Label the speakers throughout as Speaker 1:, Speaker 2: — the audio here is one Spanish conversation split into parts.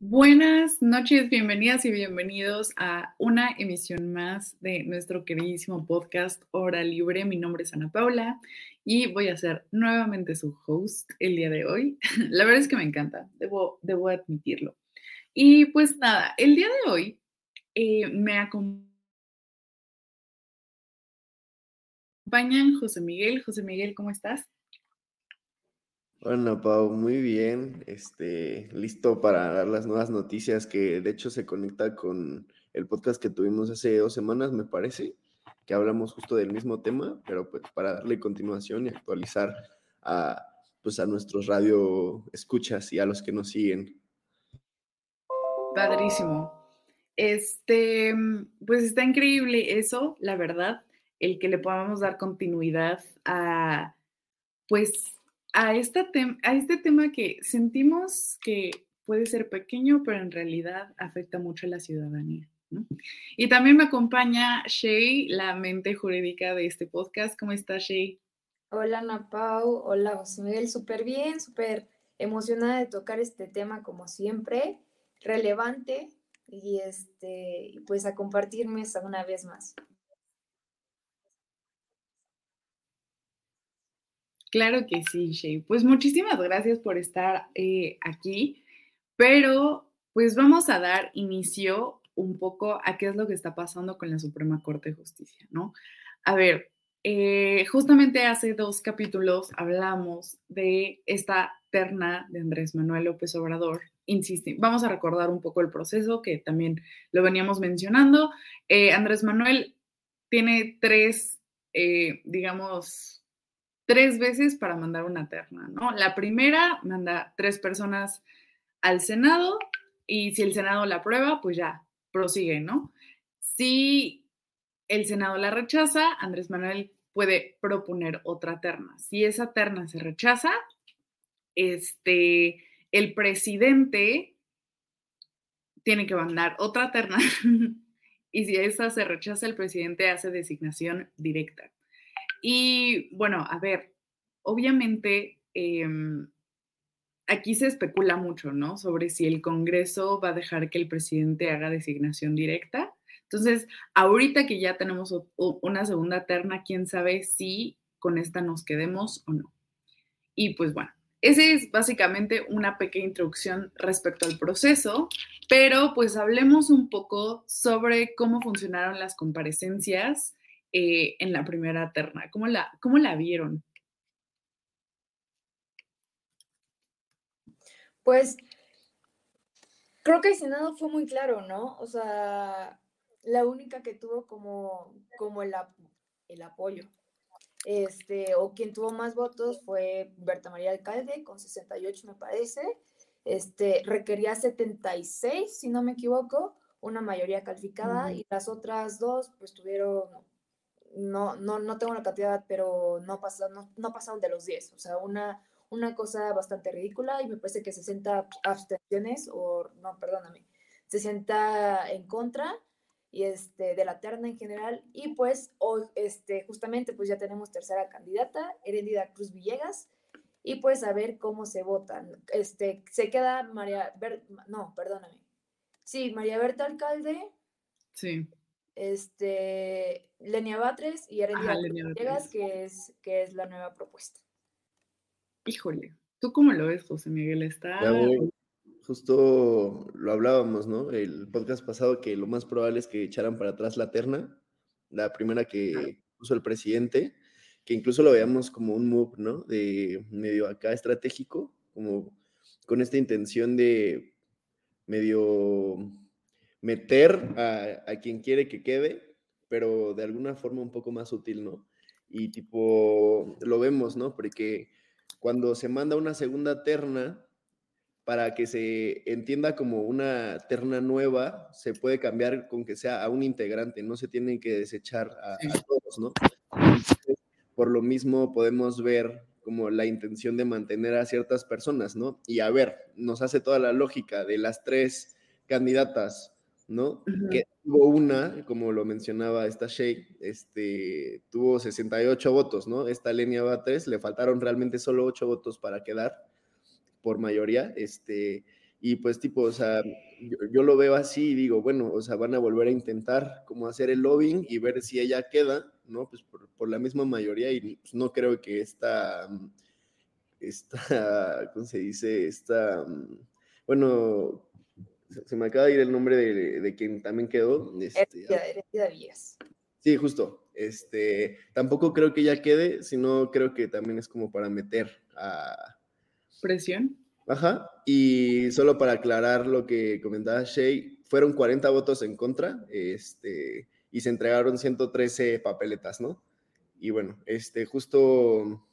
Speaker 1: Buenas noches, bienvenidas y bienvenidos a una emisión más de nuestro queridísimo podcast Hora Libre. Mi nombre es Ana Paula y voy a ser nuevamente su host el día de hoy. La verdad es que me encanta, debo, debo admitirlo. Y pues nada, el día de hoy eh, me acompañan José Miguel. José Miguel, ¿cómo estás?
Speaker 2: Hola Pau, muy bien. Este, listo para dar las nuevas noticias que de hecho se conecta con el podcast que tuvimos hace dos semanas, me parece, que hablamos justo del mismo tema, pero pues para darle continuación y actualizar a, pues a nuestros radio escuchas y a los que nos siguen.
Speaker 1: Padrísimo. Este, pues está increíble eso, la verdad, el que le podamos dar continuidad a, pues, a, esta a este tema que sentimos que puede ser pequeño, pero en realidad afecta mucho a la ciudadanía. Y también me acompaña Shay, la mente jurídica de este podcast. ¿Cómo está Shay?
Speaker 3: Hola Ana Pau, hola José Miguel, súper bien, súper emocionada de tocar este tema como siempre, relevante y este, pues a compartirme una vez más.
Speaker 1: Claro que sí, Shay. Pues muchísimas gracias por estar eh, aquí, pero pues vamos a dar inicio un poco a qué es lo que está pasando con la Suprema Corte de Justicia, ¿no? A ver, eh, justamente hace dos capítulos hablamos de esta terna de Andrés Manuel López Obrador. Insiste, vamos a recordar un poco el proceso que también lo veníamos mencionando. Eh, Andrés Manuel tiene tres, digamos, tres veces para mandar una terna, ¿no? La primera manda tres personas al Senado y si el Senado la aprueba, pues ya, prosigue, ¿no? Si el Senado la rechaza, Andrés Manuel puede proponer otra terna. Si esa terna se rechaza, este, el presidente tiene que mandar otra terna y si esa se rechaza, el presidente hace designación directa. Y bueno, a ver, obviamente em, aquí se especula mucho, ¿no? Sobre si el Congreso va a dejar que el presidente haga designación directa. Entonces, ahorita que ya tenemos una segunda terna, quién sabe si con esta nos quedemos o no. Y pues bueno, esa es básicamente una pequeña introducción respecto al proceso, pero pues hablemos un poco sobre cómo funcionaron las comparecencias eh, en la primera terna. ¿Cómo la, ¿Cómo la vieron?
Speaker 3: Pues creo que el Senado fue muy claro, ¿no? O sea, la única que tuvo como, como el, el apoyo. Este, o quien tuvo más votos fue Berta María Alcalde, con 68 me parece. Este, requería 76, si no me equivoco, una mayoría calificada, y las otras dos, pues tuvieron no, no, no tengo la cantidad, pero no pasaron, no, pasaron de los 10. O sea, una, una cosa bastante ridícula y me parece que 60 abstenciones, o no, perdóname, 60 en contra y este, de la terna en general. Y pues hoy, este, justamente, pues ya tenemos tercera candidata, Herendida Cruz Villegas. Y pues a ver cómo se votan. Este, se queda María, no, perdóname. Sí, María Berta Alcalde.
Speaker 1: Sí
Speaker 3: este, Lenia Batres y Heredia Villegas, que es, que es la nueva propuesta.
Speaker 1: Híjole, ¿tú cómo lo ves, José Miguel? Está...
Speaker 2: justo lo hablábamos, ¿no? El podcast pasado que lo más probable es que echaran para atrás la terna, la primera que puso el presidente, que incluso lo veamos como un move, ¿no? De medio acá estratégico, como con esta intención de medio meter a, a quien quiere que quede, pero de alguna forma un poco más sutil, ¿no? Y tipo, lo vemos, ¿no? Porque cuando se manda una segunda terna, para que se entienda como una terna nueva, se puede cambiar con que sea a un integrante, no se tienen que desechar a, todos, ¿no? por lo mismo podemos ver como la intención de mantener a ciertas personas, ¿no? Y a ver, nos hace toda la lógica de las tres candidatas, ¿no? Que tuvo una, como lo mencionaba esta Shay, este, tuvo 68 votos, ¿no? Esta Lenia va a 3, le faltaron realmente solo 8 votos para quedar por mayoría, este, y pues tipo, o sea, yo, lo veo así y digo, bueno, o sea, van a volver a intentar como hacer el lobbying y ver si ella queda, ¿no? Pues por, la misma mayoría y pues, no creo que esta, esta, ¿cómo se dice? Esta, bueno, se, me acaba de ir el nombre de, quien también quedó. Este, Sí, justo. Este, tampoco creo que ella quede, sino creo que también es como para meter a,
Speaker 1: presión.
Speaker 2: Ajá, y solo para aclarar lo que comentaba Shay, fueron 40 votos en contra este, y se entregaron 113 papeletas, ¿no? Y bueno, este, justo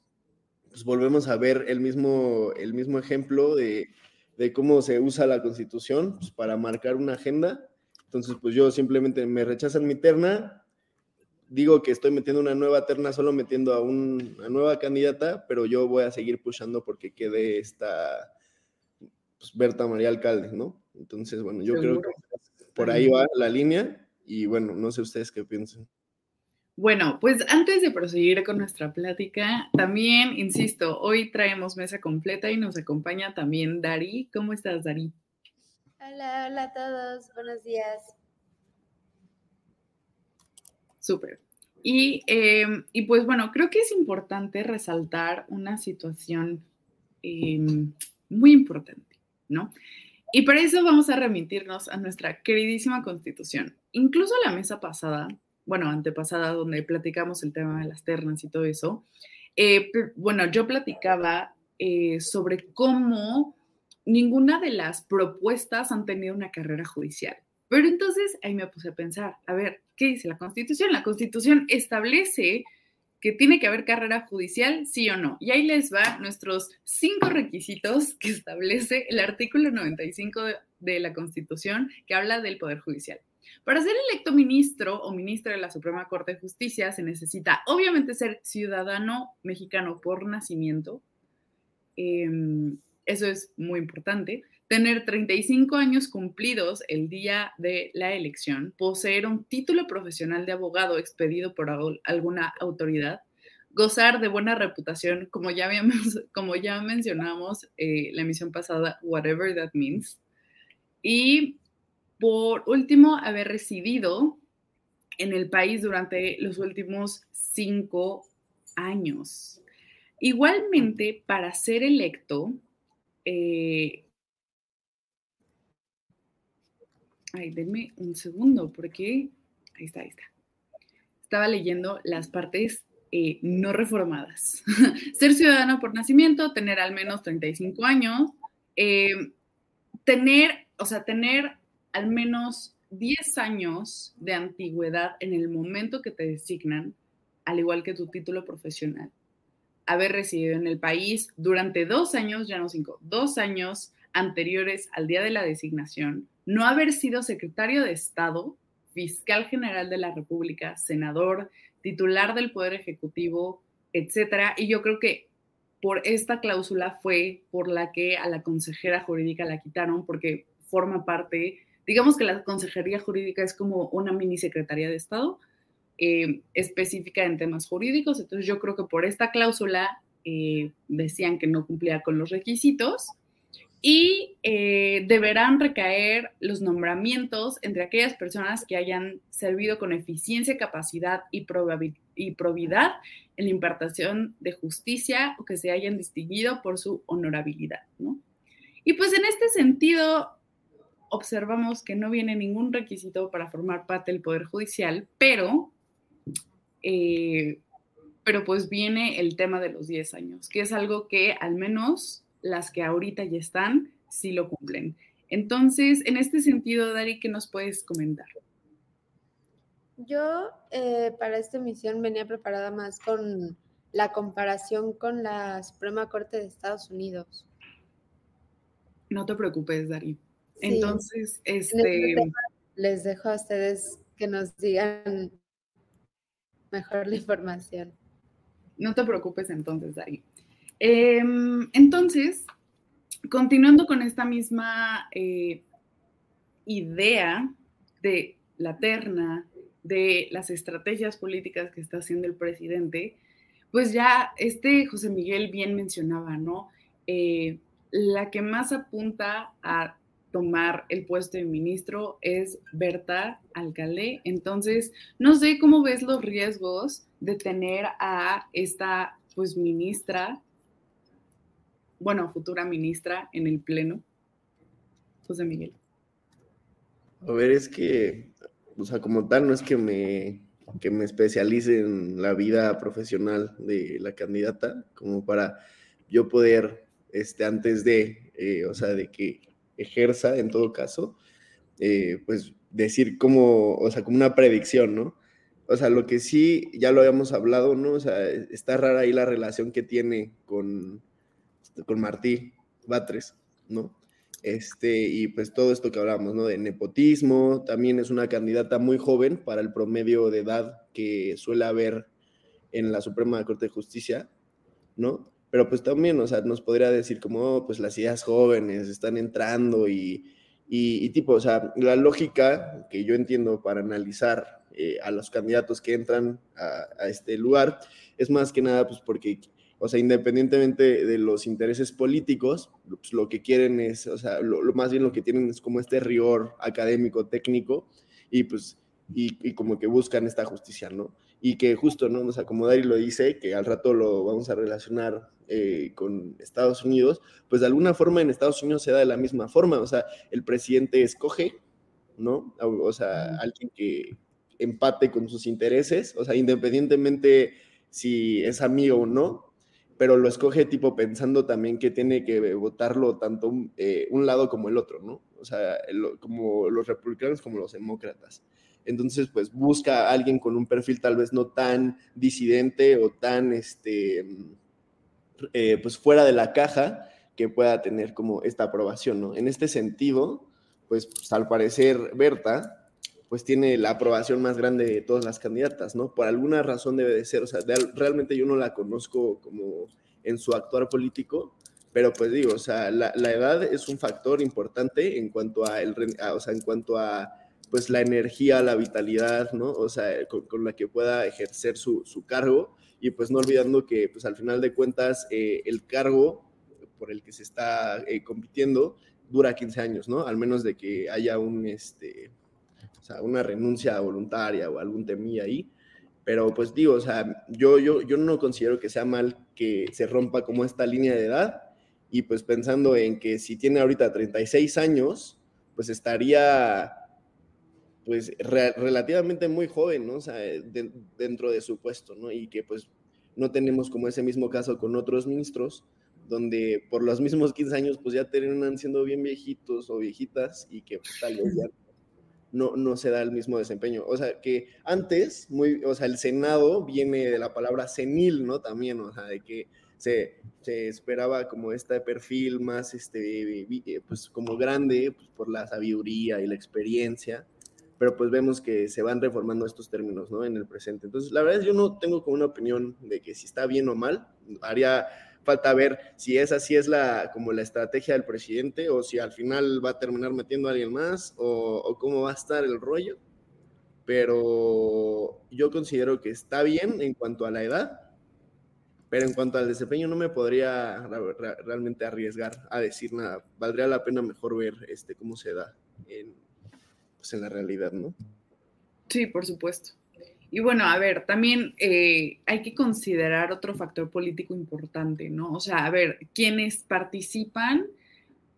Speaker 2: pues volvemos a ver el mismo, el mismo ejemplo de, de cómo se usa la constitución pues, para marcar una agenda. Entonces, pues yo simplemente me rechazan mi terna, digo que estoy metiendo una nueva terna, solo metiendo a una nueva candidata, pero yo voy a seguir pushando porque quede esta pues, Berta María Alcalde, ¿no? Entonces, bueno, yo creo que por ahí va la línea y bueno, no sé ustedes qué piensan.
Speaker 1: Bueno, pues antes de proseguir con nuestra plática, también, insisto, hoy traemos mesa completa y nos acompaña también Dari. ¿Cómo estás, Dari?
Speaker 4: Hola, hola a todos, buenos días.
Speaker 1: Súper. Y, em, y, pues bueno, creo que es importante resaltar una situación em, muy importante, ¿no? Y para eso vamos a remitirnos a nuestra queridísima constitución. Incluso la mesa pasada, bueno, antepasada, donde platicamos el tema de las ternas y todo eso, eh, bueno, yo platicaba eh, sobre cómo ninguna de las propuestas han tenido una carrera judicial. Pero entonces ahí me puse a pensar, a ver, ¿qué dice la Constitución? La Constitución establece que tiene que haber carrera judicial, sí o no. Y ahí les va nuestros cinco requisitos que establece el artículo 95 de, la Constitución que habla del Poder Judicial. Para ser electo ministro o ministra de la Suprema Corte de Justicia se necesita obviamente ser ciudadano mexicano por nacimiento. Em, eso es muy importante tener 35 años cumplidos el día de la elección, poseer un título profesional de abogado expedido por alguna autoridad, gozar de buena reputación, como ya, habíamos, como ya mencionamos eh, la emisión pasada, whatever that means, y por último, haber residido en el país durante los últimos cinco años. Igualmente, para ser electo, eh, Ay, denme un segundo, porque ahí está, ahí está. Estaba leyendo las partes eh, no reformadas. Ser ciudadano por nacimiento, tener al menos 35 años, eh, tener, o sea, tener al menos 10 años de antigüedad en el momento que te designan, al igual que tu título profesional. Haber residido en el país durante dos años, ya no cinco, dos años anteriores al día de la designación, no haber sido secretario de Estado, fiscal general de la República, senador, titular del Poder Ejecutivo, etcétera. Y yo creo que por esta cláusula fue por la que a la consejera jurídica la quitaron, porque forma parte, digamos que la consejería jurídica es como una mini secretaría de Estado eh, específica en temas jurídicos. Entonces yo creo que por esta cláusula eh, decían que no cumplía con los requisitos y eh, deberán recaer los nombramientos entre aquellas personas que hayan servido con eficiencia, capacidad y, y probidad en la impartación de justicia o que se hayan distinguido por su honorabilidad. Y pues en este sentido, observamos que no viene ningún requisito para formar parte del Poder Judicial, pero, eh, pero pues viene el tema de los 10 años, que es algo que al menos las que ahorita ya están, sí lo cumplen. Entonces, en este sentido, Dari, ¿qué nos puedes comentar?
Speaker 4: Yo eh, para esta emisión venía preparada más con la comparación con la Suprema Corte de Estados Unidos.
Speaker 1: No te preocupes, Dari. Entonces, este...
Speaker 4: este les dejo a ustedes que nos digan mejor la información.
Speaker 1: No te preocupes entonces, Dari. Em, entonces, continuando con esta misma eh, idea de la terna, de las estrategias políticas que está haciendo el presidente, pues ya este José Miguel bien mencionaba, ¿no? Eh, la que más apunta a tomar el puesto de ministro es Berta Alcalde. Entonces, no sé cómo ves los riesgos de tener a esta pues ministra, bueno, futura ministra en el Pleno. José Miguel.
Speaker 2: A ver, es que, o sea, como tal, no es que me, que me especialice en la vida profesional de la candidata, como para yo poder, este, antes de, eh, o sea, de que ejerza en todo caso, eh, pues decir como, o sea, como una predicción, ¿no? O sea, lo que sí, ya lo habíamos hablado, ¿no? O sea, está rara ahí la relación que tiene con, con Martí Batres, ¿no? Este, y pues todo esto que hablamos, ¿no? De nepotismo, también es una candidata muy joven para el promedio de edad que suele haber en la Suprema Corte de Justicia, ¿no? Pero pues también, o sea, nos podría decir como, oh, pues las ideas jóvenes están entrando y, y, tipo, o sea, la lógica que yo entiendo para analizar eh, a los candidatos que entran a, este lugar es más que nada, pues porque, o sea, independientemente de los intereses políticos, pues lo que quieren es, o sea, lo, más bien lo que tienen es como este rigor académico, técnico, y pues, y, y como que buscan esta justicia, ¿no? Y que justo, ¿no? O sea, como Dari lo dice, que al rato lo vamos a relacionar eh, con Estados Unidos, pues de alguna forma en Estados Unidos se da de la misma forma, o sea, el presidente escoge, ¿no? O sea, alguien que empate con sus intereses, o sea, independientemente si es amigo o no, pero lo escoge tipo pensando también que tiene que votarlo tanto eh, un lado como el otro, ¿no? O sea, como los republicanos como los demócratas. Entonces, pues busca a alguien con un perfil tal vez no tan disidente o tan, este, eh, pues fuera de la caja que pueda tener como esta aprobación, ¿no? En este sentido, pues, pues, al parecer Berta, pues tiene la aprobación más grande de todas las candidatas, ¿no? Por alguna razón debe de ser, o sea, realmente yo no la conozco como en su actuar político, pero pues digo, o sea, la, edad es un factor importante en cuanto a, el, o sea, en cuanto a pues la energía, la vitalidad, ¿no? O sea, con, la que pueda ejercer su, su, cargo y pues no olvidando que pues al final de cuentas eh, el cargo por el que se está eh, compitiendo dura 15 años, ¿no? Al menos de que haya un, este, o sea, una renuncia voluntaria o algún temía ahí. Pero pues digo, o sea, yo, yo, yo no considero que sea mal que se rompa como esta línea de edad y pues pensando en que si tiene ahorita 36 años, pues estaría pues relativamente muy joven, ¿no? O sea, dentro de su puesto, ¿no? Y que pues no tenemos como ese mismo caso con otros ministros, donde por los mismos 15 años pues ya terminan siendo bien viejitos o viejitas y que pues, tal vez no, no se da el mismo desempeño. O sea, que antes, muy, o sea, el Senado viene de la palabra senil, ¿no? También, o sea, de que se, se esperaba como este perfil más, este, pues como grande, pues, por la sabiduría y la experiencia pero pues vemos que se van reformando estos términos, ¿no? En el presente. Entonces, la verdad es yo no tengo como una opinión de que si está bien o mal, haría falta ver si esa sí es la, como la estrategia del presidente o si al final va a terminar metiendo a alguien más o, o cómo va a estar el rollo. Pero yo considero que está bien en cuanto a la edad, pero en cuanto al desempeño no me podría realmente arriesgar a decir nada. Valdría la pena mejor ver este, cómo se da en, pues, en la realidad, ¿no?
Speaker 1: Sí, por supuesto. Y bueno, a ver, también eh, hay que considerar otro factor político importante, ¿no? O sea, a ver, quienes participan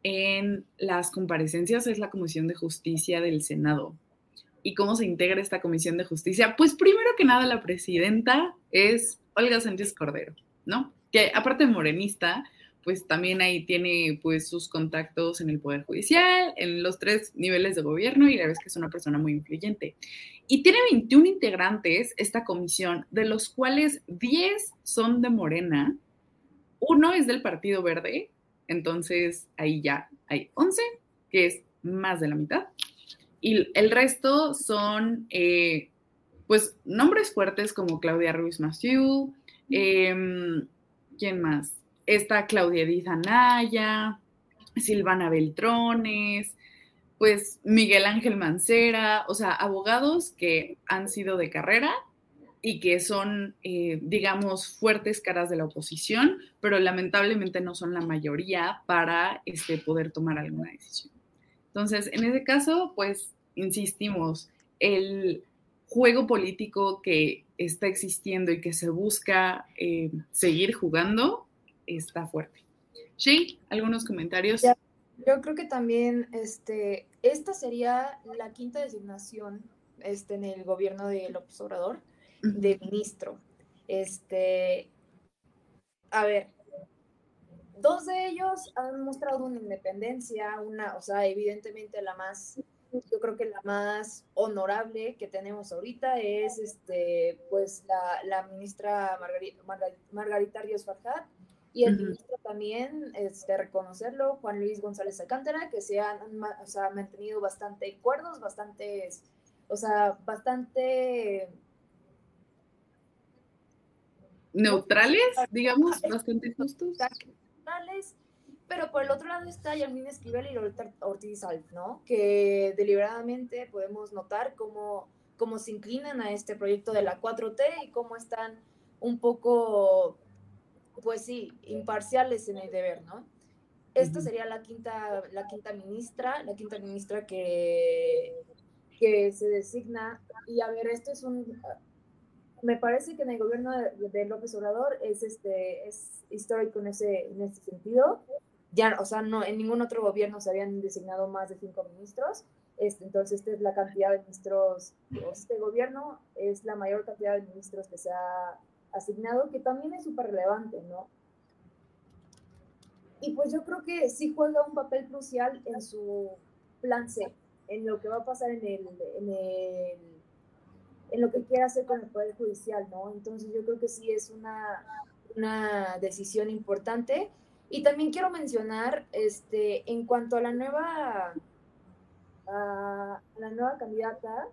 Speaker 1: en las comparecencias es la Comisión de Justicia del Senado. ¿Y cómo se integra esta Comisión de Justicia? Pues primero que nada la presidenta es Olga Sánchez Cordero, ¿no? Que aparte de morenista, pues también ahí tiene pues sus contactos en el Poder Judicial, en los tres niveles de gobierno y la verdad es que es una persona muy influyente. Y tiene 21 integrantes esta comisión, de los cuales 10 son de Morena, uno es del Partido Verde, entonces ahí ya hay 11, que es más de la mitad, y el resto son eh, pues nombres fuertes como Claudia Ruiz Massieu, eh, ¿quién más? Está Claudia Díaz Anaya, Silvana Beltrones, pues Miguel Ángel Mancera, o sea, abogados que han sido de carrera y que son, eh, digamos, fuertes caras de la oposición, pero lamentablemente no son la mayoría para este, poder tomar alguna decisión. Entonces, en ese caso, pues, insistimos, el juego político que está existiendo y que se busca eh, seguir jugando está fuerte. Sí, algunos comentarios.
Speaker 3: Yo creo que también este, esta sería la quinta designación este, en el gobierno de López Obrador de ministro. Este, a ver, dos de ellos han mostrado una independencia, una, o sea, evidentemente la más, yo creo que la más honorable que tenemos ahorita es, este, pues, la, la ministra Margarita, Margarita Ríos Farjat, y el ministro también, este, reconocerlo, Juan Luis González Alcántara, que se han o sea, mantenido bastante acuerdos, bastante, o sea, bastante...
Speaker 1: Neutrales, digamos, bastante justos.
Speaker 3: Neutrales, pero por el otro lado está Yasmín Esquivel y Ortiz Alf, ¿no? Que deliberadamente podemos notar cómo, cómo se inclinan a este proyecto de la 4T y cómo están un poco pues sí, imparciales en el deber, ¿no? Esta sería la quinta, la quinta ministra, la quinta ministra que, que se designa. Y a ver, esto es un, me parece que en el gobierno de, López Obrador es, este, es histórico en ese, en ese sentido. Ya, o sea, no, en ningún otro gobierno se habían designado más de cinco ministros. Este, entonces, esta es la cantidad de ministros. Este gobierno es la mayor cantidad de ministros que se ha asignado, que también es súper relevante, ¿no? Y pues yo creo que sí juega un papel crucial en su plan C, en lo que va a pasar en el, en el en lo que quiere hacer con el Poder Judicial, ¿no? Entonces yo creo que sí es una, una decisión importante. Y también quiero mencionar, este, en cuanto a la nueva, a la nueva candidata,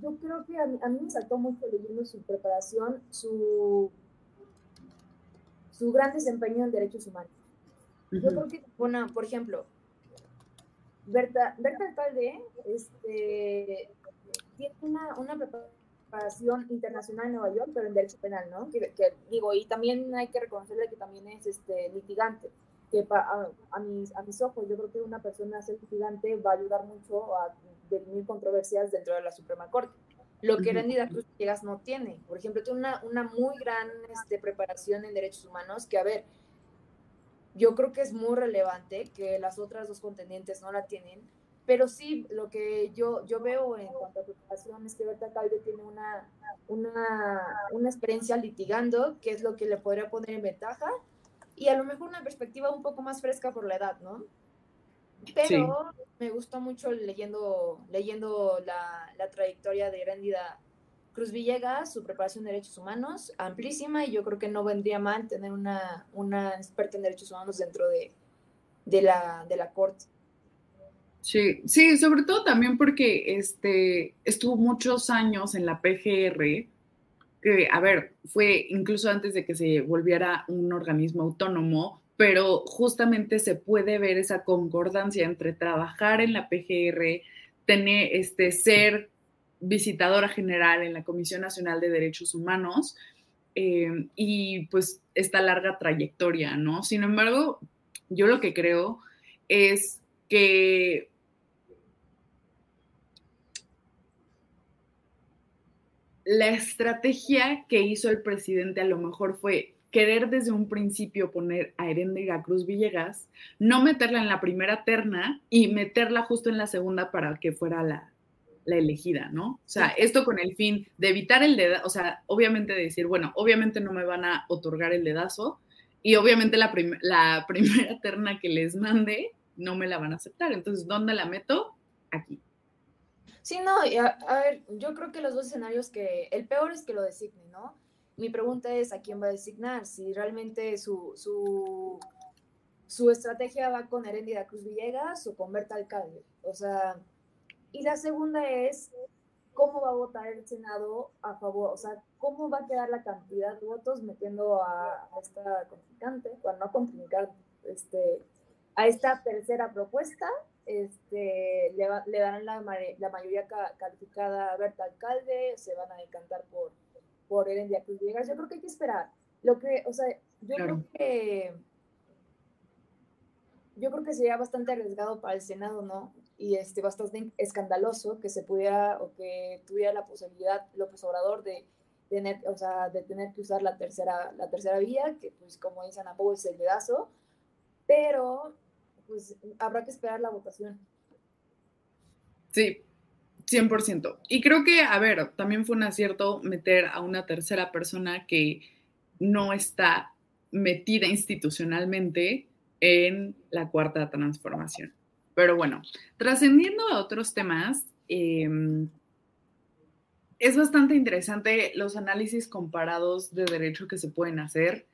Speaker 3: yo creo que a mí, me saltó mucho leyendo su preparación, su, su gran desempeño en derechos humanos. Yo creo que, bueno, por ejemplo, Berta, Berta Alcalde este, tiene una, una preparación internacional en Nueva York, pero en derecho penal, ¿no? Que, digo, y también hay que reconocerle que también es este, litigante, que a, a, mis, a mis ojos yo creo que una persona ser litigante va a ayudar mucho a definir controversias dentro de la Suprema Corte. Lo que Rendida Cruz Llegas no tiene. Por ejemplo, tiene una, una muy gran este, preparación en derechos humanos que, a ver, yo creo que es muy relevante que las otras dos contendientes no la tienen, pero sí, lo que yo, yo veo en cuanto a preparación es que Berta Calde tiene una, una, una experiencia litigando, que es lo que le podría poner en ventaja, y a lo mejor una perspectiva un poco más fresca por la edad, ¿no? Pero me gustó mucho leyendo, leyendo la, la trayectoria de Grandida Cruz Villegas, su preparación de derechos humanos, amplísima, y yo creo que no vendría mal tener una, una experta en derechos humanos dentro de, de, la, de la corte.
Speaker 1: Sí, sí, sobre todo también porque este, estuvo muchos años en la PGR, que, a ver, fue incluso antes de que se volviera un organismo autónomo, pero justamente se puede ver esa concordancia entre trabajar en la PGR, tener, este, ser visitadora general en la Comisión Nacional de Derechos Humanos eh, y pues esta larga trayectoria, ¿no? Sin embargo, yo lo que creo es que la estrategia que hizo el presidente a lo mejor fue querer desde un principio poner a Erendira Cruz Villegas, no meterla en la primera terna y meterla justo en la segunda para que fuera la, la elegida, ¿no? O sea, esto con el fin de evitar el dedazo, o sea, obviamente decir, bueno, obviamente no me van a otorgar el dedazo y obviamente la, la primera terna que les mande no me la van a aceptar. Entonces, ¿dónde la meto? Aquí.
Speaker 3: Sí, no, a, ver, yo creo que los dos escenarios que, el peor es que lo designe, ¿no? Mi pregunta es a quién va a designar, si realmente su, su, su estrategia va con Herendida Cruz Villegas o con Berta Alcalde. O sea, y la segunda es cómo va a votar el Senado a favor, o sea, cómo va a quedar la cantidad de votos metiendo a, esta contrincante, bueno, no contrincante, este, a esta tercera propuesta, este, le, le darán la, la mayoría calificada a Berta Alcalde, se van a decantar por, por Erendia Cruz Villegas. Yo creo que hay que esperar. Lo que, o sea, yo creo que yo creo que sería bastante arriesgado para el Senado, ¿no? y este, bastante escandaloso que se pudiera o que tuviera la posibilidad López Obrador de tener, o sea, de tener que usar la tercera, la tercera vía, que pues como dicen a es el dedazo, pero pues habrá que esperar la votación.
Speaker 1: Sí, 100%. Y creo que, a ver, también fue un acierto meter a una tercera persona que no está metida institucionalmente en la cuarta transformación. Pero bueno, trascendiendo a otros temas, em, es bastante interesante los análisis comparados de derecho que se pueden hacer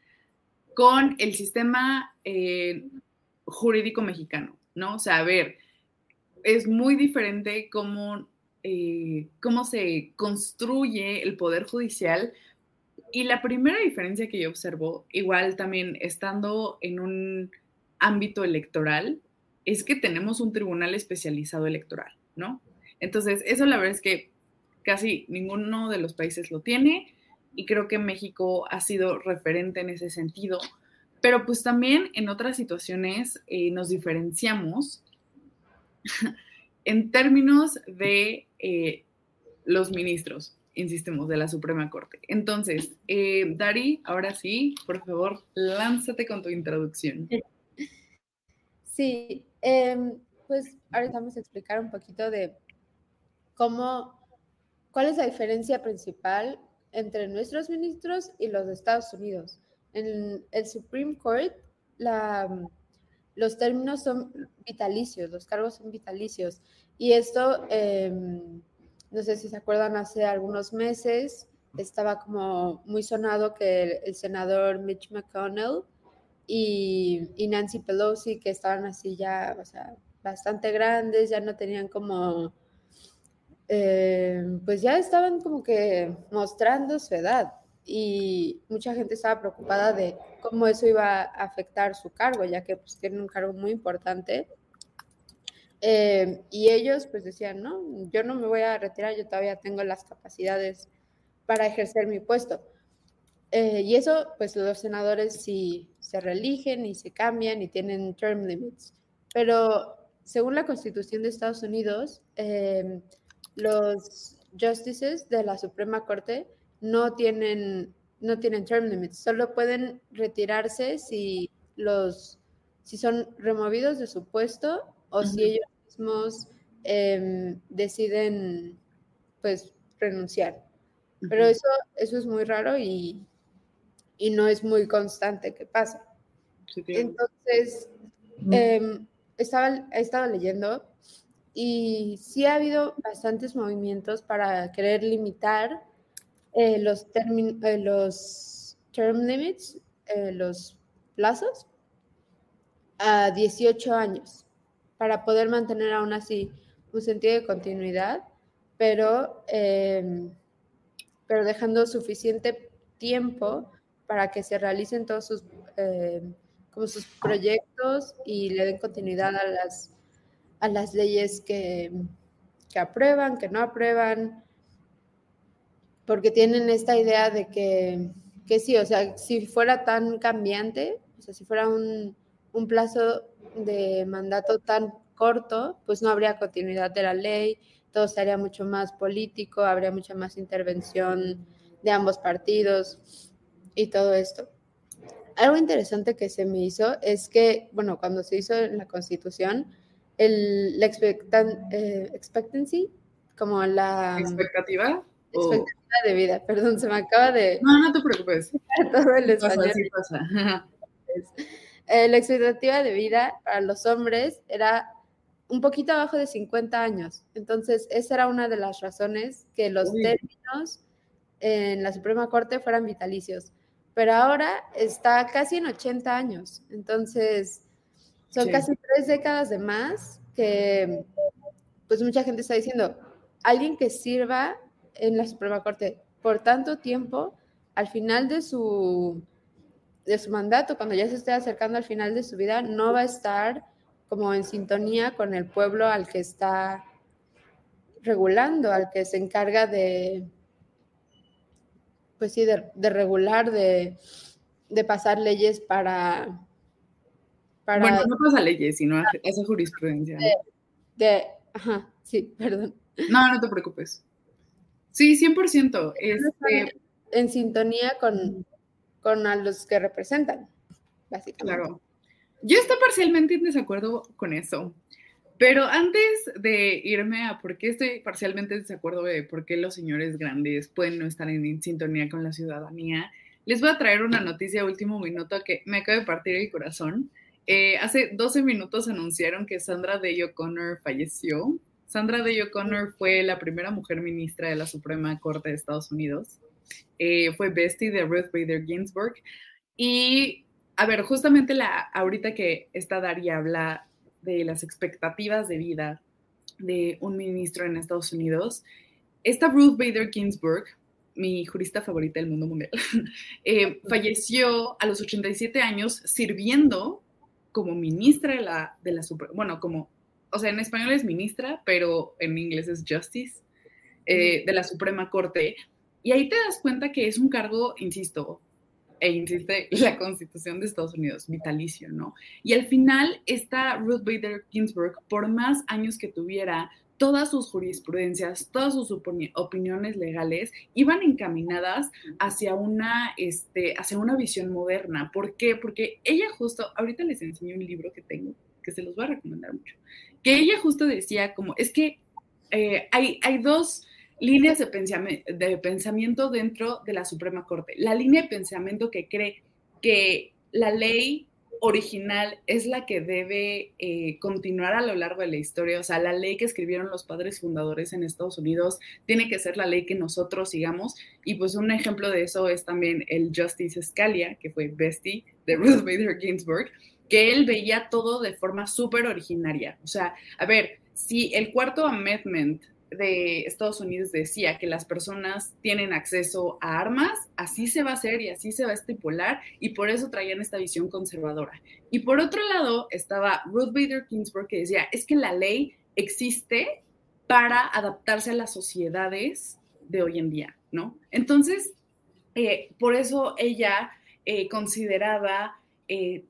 Speaker 1: con el sistema eh, jurídico mexicano, ¿no? O sea, a ver, es muy diferente cómo, eh, cómo se construye el poder judicial. Y la primera diferencia que yo observo, igual también estando en un ámbito electoral, es que tenemos un tribunal especializado electoral, ¿no? Entonces, eso la verdad es que casi ninguno de los países lo tiene y creo que México ha sido referente en ese sentido, pero pues también en otras situaciones eh, nos diferenciamos en términos de eh, los ministros, insistimos, de la Suprema Corte. Entonces, eh, Dari, ahora sí, por favor, lánzate con tu introducción.
Speaker 4: Sí, em, pues ahorita vamos a explicar un poquito de cómo, cuál es la diferencia principal entre nuestros ministros y los de Estados Unidos. En el Supreme Court, los términos son vitalicios, los cargos son vitalicios. Y esto, em, no sé si se acuerdan, hace algunos meses estaba como muy sonado que el senador Mitch McConnell y, Nancy Pelosi, que estaban así ya, o sea, bastante grandes, ya no tenían como, eh, pues ya estaban como que mostrando su edad y mucha gente estaba preocupada de cómo eso iba a afectar su cargo, ya que pues tienen un cargo muy importante. Eh, y ellos pues decían, no, yo no me voy a retirar, yo todavía tengo las capacidades para ejercer mi puesto. Eh, y eso, pues los senadores sí se reeligen y se cambian y tienen term limits. Pero según la Constitución de Estados Unidos, em, los justices de la Suprema Corte no tienen, no tienen term limits, solo pueden retirarse si, los, si son removidos de su puesto o si ellos mismos em, deciden pues renunciar. Pero eso, eso es muy raro y, y no es muy constante que pasa. Entonces, eh, estaba, he estado leyendo y sí ha habido bastantes movimientos para querer limitar eh, los, eh, los term limits, eh, los plazos, a 18 años, para poder mantener aún así un sentido de continuidad, pero, pero dejando suficiente tiempo para que se realicen todos sus, eh, como sus proyectos y le den continuidad a las, a las leyes que, que aprueban, que no aprueban, porque tienen esta idea de que, que sí, o sea, si fuera tan cambiante, o sea, si fuera un, un plazo de mandato tan corto, pues no habría continuidad de la ley, todo sería mucho más político, habría mucha más intervención de ambos partidos y todo esto. algo interesante que se me hizo es que, bueno, cuando se hizo la constitución, el, la expectan, eh, expectancy, como la...
Speaker 1: ¿Expectativa?
Speaker 4: Expectativa de vida, perdón, se me acaba de...
Speaker 1: No, no te preocupes.
Speaker 4: Todo el español. Pasa, pasa. Eh, la expectativa de vida para los hombres era un poquito abajo de 50 años. Entonces, esa era una de las razones que los términos en la Suprema Corte fueran vitalicios. Pero ahora está casi en 80 años. Entonces, son casi tres décadas de más que, pues mucha gente está diciendo, alguien que sirva en la Suprema Corte por tanto tiempo, al final de su, de su mandato, cuando ya se esté acercando al final de su vida, no va a estar como en sintonía con el pueblo al que está regulando, al que se encarga de, pues sí, de, regular, de, pasar leyes para,
Speaker 1: para... Bueno, no pasa leyes, sino hace jurisprudencia.
Speaker 4: De, ajá, sí, perdón.
Speaker 1: No, no te preocupes. Sí, 100%. Este...
Speaker 4: En sintonía con, con a los que representan, básicamente.
Speaker 1: Claro. Yo estoy parcialmente en desacuerdo con eso. Pero antes de irme a por qué estoy parcialmente en desacuerdo de por qué los señores grandes pueden no estar en sintonía con la ciudadanía, les voy a traer una noticia último minuto que me acaba de partir el corazón. Eh, hace 12 minutos anunciaron que Sandra Day O'Connor falleció. Sandra Day O'Connor fue la primera mujer ministra de la Suprema Corte de Estados Unidos. Eh, fue bestie de Ruth Bader Ginsburg. Y a ver, justamente la, ahorita que esta Daria habla de las expectativas de vida de un ministro en Estados Unidos, esta Ruth Bader Ginsburg, mi jurista favorita del mundo mundial, eh, falleció a los 87 años sirviendo como ministra de la, de la bueno, como, o sea, en español es ministra, pero en inglés es justice, eh, de la Suprema Corte. Y ahí te das cuenta que es un cargo, insisto, e insiste la Constitución de Estados Unidos, vitalicio, ¿no? Y al final, esta Ruth Bader Ginsburg, por más años que tuviera, todas sus jurisprudencias, todas sus opiniones legales iban encaminadas hacia una, este, hacia una visión moderna. ¿Por qué? Porque ella justo, ahorita les enseño un libro que tengo, que se los voy a recomendar mucho, que ella justo decía como, es que eh, hay, hay dos líneas de pensamiento, de pensamiento dentro de la Suprema Corte. La línea de pensamiento que cree que la ley original es la que debe eh, continuar a lo largo de la historia. O sea, la ley que escribieron los padres fundadores en Estados Unidos tiene que ser la ley que nosotros sigamos. Y pues un ejemplo de eso es también el Justice Scalia, que fue bestie de Ruth Bader Ginsburg, que él veía todo de forma súper originaria. O sea, a ver, si el cuarto amendment de Estados Unidos decía que las personas tienen acceso a armas, así se va a hacer y así se va a estipular, y por eso traían esta visión conservadora. Y por otro lado estaba Ruth Bader Ginsburg que decía, es que la ley existe para adaptarse a las sociedades de hoy en día, ¿no? Entonces, eh, por eso ella eh, consideraba eh,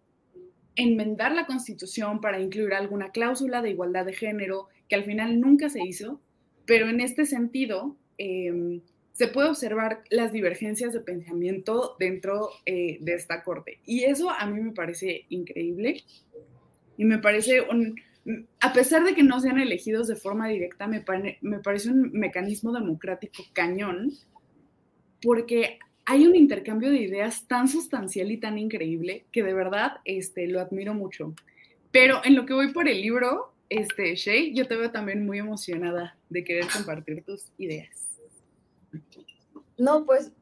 Speaker 1: enmendar la constitución para incluir alguna cláusula de igualdad de género, que al final nunca se hizo, pero en este sentido, em, se puede observar las divergencias de pensamiento dentro eh, de esta corte. Y eso a mí me parece increíble y me parece un, a pesar de que no sean elegidos de forma directa, me, me parece un mecanismo democrático cañón, porque hay un intercambio de ideas tan sustancial y tan increíble que de verdad este, lo admiro mucho. Pero en lo que voy por el libro, este, Shay, yo te veo también muy emocionada de querer compartir tus ideas.
Speaker 3: No, pues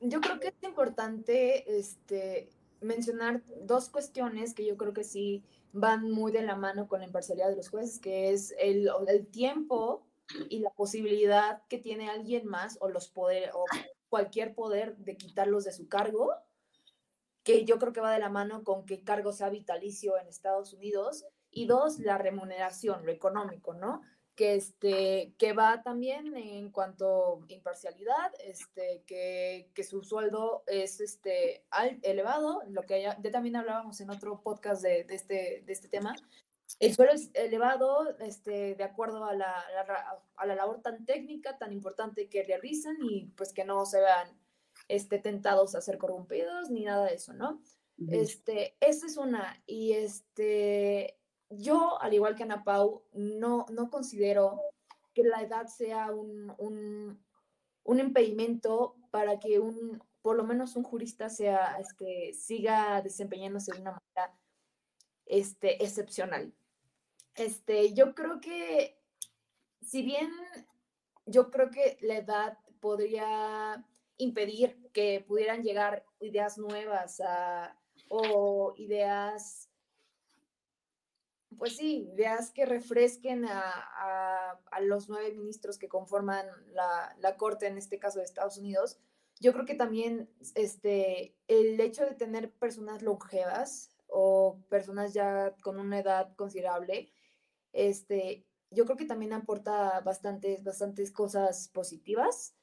Speaker 3: yo creo que es importante este, mencionar dos cuestiones que yo creo que sí van muy de la mano con la imparcialidad de los jueces, que es el, el tiempo y la posibilidad que tiene alguien más o los poderes o cualquier poder de quitarlos de su cargo, que yo creo que va de la mano con que cargo sea vitalicio en Estados Unidos y dos, la remuneración, lo económico, ¿no? Que, este, que va también en cuanto a imparcialidad, este, que, que su sueldo es este, elevado, lo que ya, también hablábamos en otro podcast de, de, este, de este tema, el sueldo es elevado este, de acuerdo a la, a la, labor tan técnica, tan importante que realizan y pues que no se vean este, tentados a ser corrompidos ni nada de eso, ¿no? Este, esta es una. Y este, yo, al igual que Ana Pau, no, no considero que la edad sea un, un, un impedimento para que un, por lo menos un jurista sea, este, siga desempeñándose de una manera este, excepcional. Este, yo creo que, si bien yo creo que la edad podría impedir que pudieran llegar ideas nuevas o ideas, pues sí, ideas que refresquen a, los nueve ministros que conforman la, la, Corte, en este caso de Estados Unidos. Yo creo que también este, el hecho de tener personas longevas o personas ya con una edad considerable, este, yo creo que también aporta bastantes, bastantes cosas positivas.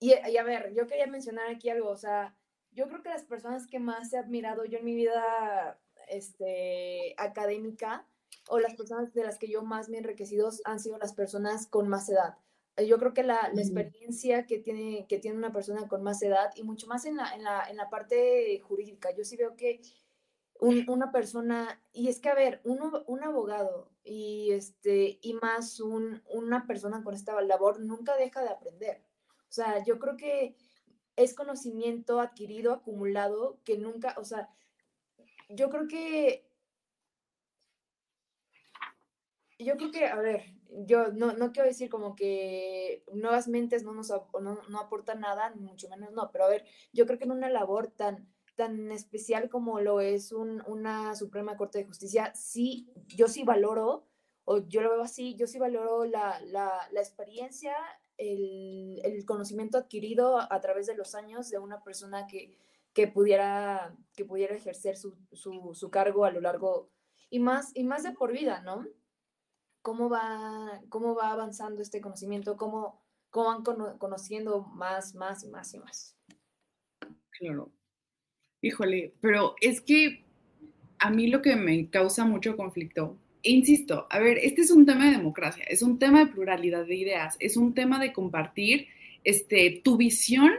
Speaker 3: Y, a ver, yo quería mencionar aquí algo, o sea, yo creo que las personas que más he admirado yo en mi vida este, académica o las personas de las que yo más me he enriquecido han sido las personas con más edad. Yo creo que la, la experiencia que tiene, que tiene una persona con más edad y mucho más en la, en la, en la parte jurídica, yo sí veo que una persona, y es que, a ver, uno, un abogado y, este, y más un, una persona con esta labor nunca deja de aprender. O sea, yo creo que es conocimiento adquirido, acumulado, que nunca, o sea, yo creo que, yo creo que, a ver, yo no, no quiero decir como que nuevas mentes no nos no, no aportan nada, mucho menos no, pero a ver, yo creo que en una labor tan tan especial como lo es una Suprema Corte de Justicia, sí, yo sí valoro, o yo lo veo así, yo sí valoro la, experiencia, el, conocimiento adquirido a, través de los años de una persona que, que pudiera, que pudiera ejercer su, cargo a lo largo y más, y más de por vida, ¿no? ¿Cómo va, cómo va avanzando este conocimiento? ¿Cómo, cómo van conociendo más, más y más y más?
Speaker 1: Claro. Híjole, pero es que a mí lo que me causa mucho conflicto, e insisto, a ver, este es un tema de democracia, es un tema de pluralidad de ideas, es un tema de compartir este, tu visión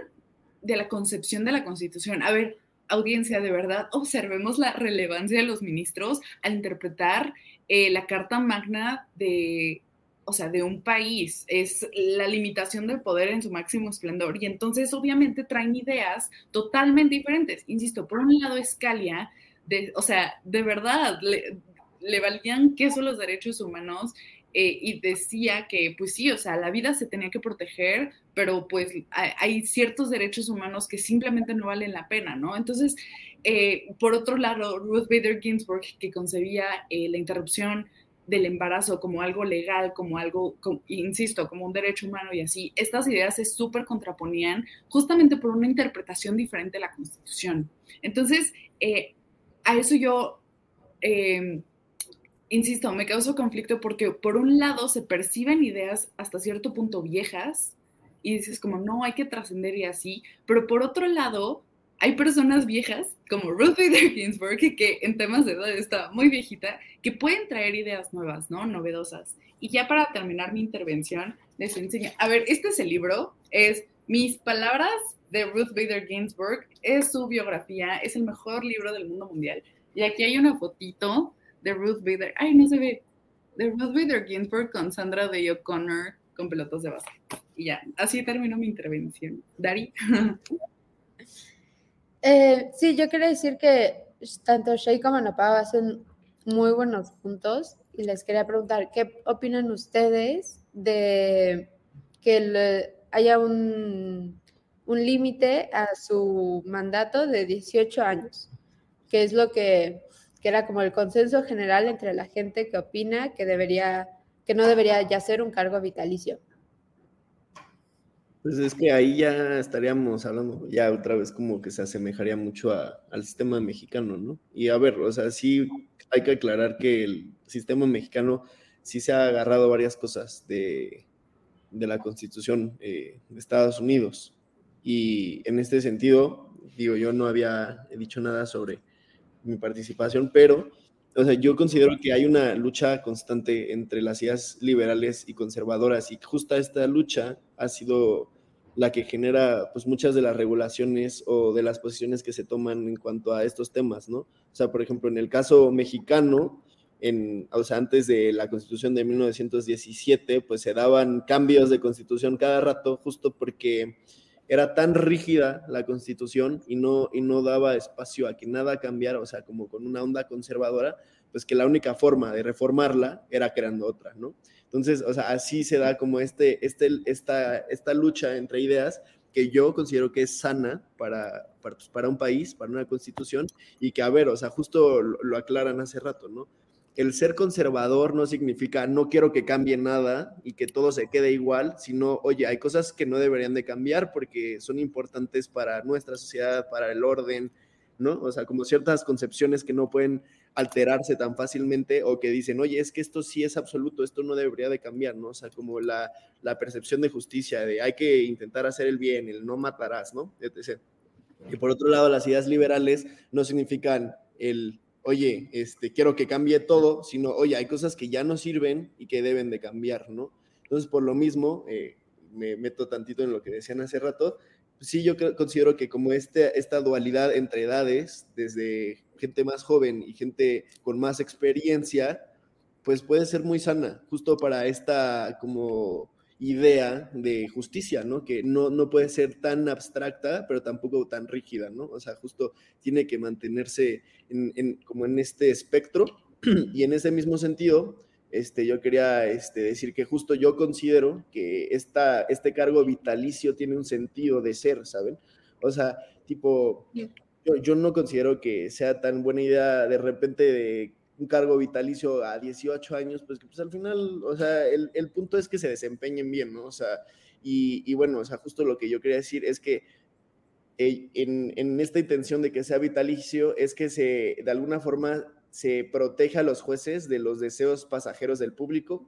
Speaker 1: de la concepción de la Constitución. A ver, audiencia, de verdad, observemos la relevancia de los ministros al interpretar eh, la Carta Magna de, o sea, de un país, es la limitación del poder en su máximo esplendor. Y entonces obviamente traen ideas totalmente diferentes. Insisto, por un lado Escalia, de, o sea, de verdad, le, valían queso los derechos humanos eh, y decía que, pues sí, o sea, la vida se tenía que proteger, pero pues hay, ciertos derechos humanos que simplemente no valen la pena, ¿no? Entonces, eh, por otro lado, Ruth Bader Ginsburg, que concebía eh, la interrupción del embarazo como algo legal, como algo, insisto, como un derecho humano y así, estas ideas se súper contraponían justamente por una interpretación diferente de la Constitución. Entonces, eh, a eso yo, em, insisto, me causa conflicto porque por un lado se perciben ideas hasta cierto punto viejas y dices como, no, hay que trascender y así, pero por otro lado, hay personas viejas como Ruth Bader Ginsburg, que, en temas de edad está muy viejita, que pueden traer ideas nuevas, ¿no? Novedosas. Y ya para terminar mi intervención, les enseño. A ver, este es el libro, es Mis Palabras de Ruth Bader Ginsburg, es su biografía, es el mejor libro del mundo mundial. Y aquí hay una fotito de Ruth Bader, ay, no se ve, de Ruth Bader Ginsburg con Sandra Day O'Connor con pelotas de base. Y ya, así termino mi intervención. Dari.
Speaker 4: Eh, sí, yo quería decir que tanto Shay como Napao hacen muy buenos puntos y les quería preguntar, ¿qué opinan ustedes de que haya un, un límite a su mandato de 18 años? Que es lo que, que era como el consenso general entre la gente que opina que debería, que no debería ya ser un cargo vitalicio.
Speaker 2: Pues es que ahí ya estaríamos hablando, ya otra vez como que se asemejaría mucho al sistema mexicano, ¿no? Y a ver, o sea, sí hay que aclarar que el sistema mexicano sí se ha agarrado varias cosas de, la constitución eh, de Estados Unidos. Y en este sentido, digo, yo no había dicho nada sobre mi participación, pero, o sea, yo considero que hay una lucha constante entre las ideas liberales y conservadoras y justa esta lucha ha sido la que genera pues muchas de las regulaciones o de las posiciones que se toman en cuanto a estos temas, ¿no? O sea, por ejemplo, en el caso mexicano, en, o sea, antes de la constitución de 1917, pues se daban cambios de constitución cada rato justo porque era tan rígida la constitución y no, y no daba espacio a que nada cambiara, o sea, como con una onda conservadora, pues que la única forma de reformarla era creando otra, ¿no? Entonces, o sea, así se da como este, este, esta, esta lucha entre ideas que yo considero que es sana para, para, pues, para, un país, para una constitución, y que, a ver, o sea, justo lo, lo aclaran hace rato, ¿no? El ser conservador no significa no quiero que cambie nada y que todo se quede igual, sino, oye, hay cosas que no deberían de cambiar porque son importantes para nuestra sociedad, para el orden, ¿no? O sea, como ciertas concepciones que no pueden alterarse tan fácilmente o que dicen, oye, es que esto sí es absoluto, esto no debería de cambiar, ¿no? O sea, como la, la percepción de justicia, de hay que intentar hacer el bien, el no matarás, ¿no? Y por otro lado, las ideas liberales no significan el, oye, este, quiero que cambie todo, sino, oye, hay cosas que ya no sirven y que deben de cambiar, ¿no? Entonces, por lo mismo, eh, me meto tantito en lo que decían hace rato, sí yo considero que como este, esta dualidad entre edades, desde gente más joven y gente con más experiencia, pues puede ser muy sana, justo para esta como idea de justicia, ¿no? Que no, no puede ser tan abstracta, pero tampoco tan rígida, ¿no? O sea, justo tiene que mantenerse en, como en este espectro y en ese mismo sentido, este, yo quería este, decir que justo yo considero que esta, este cargo vitalicio tiene un sentido de ser, ¿saben? O sea, tipo, yo, no considero que sea tan buena idea de repente de un cargo vitalicio a 18 años, pues que pues al final, o sea, el, punto es que se desempeñen bien, ¿no? O sea, y, y, bueno, o sea, justo lo que yo quería decir es que eh, en, en, esta intención de que sea vitalicio es que se, de alguna forma, se protege a los jueces de los deseos pasajeros del público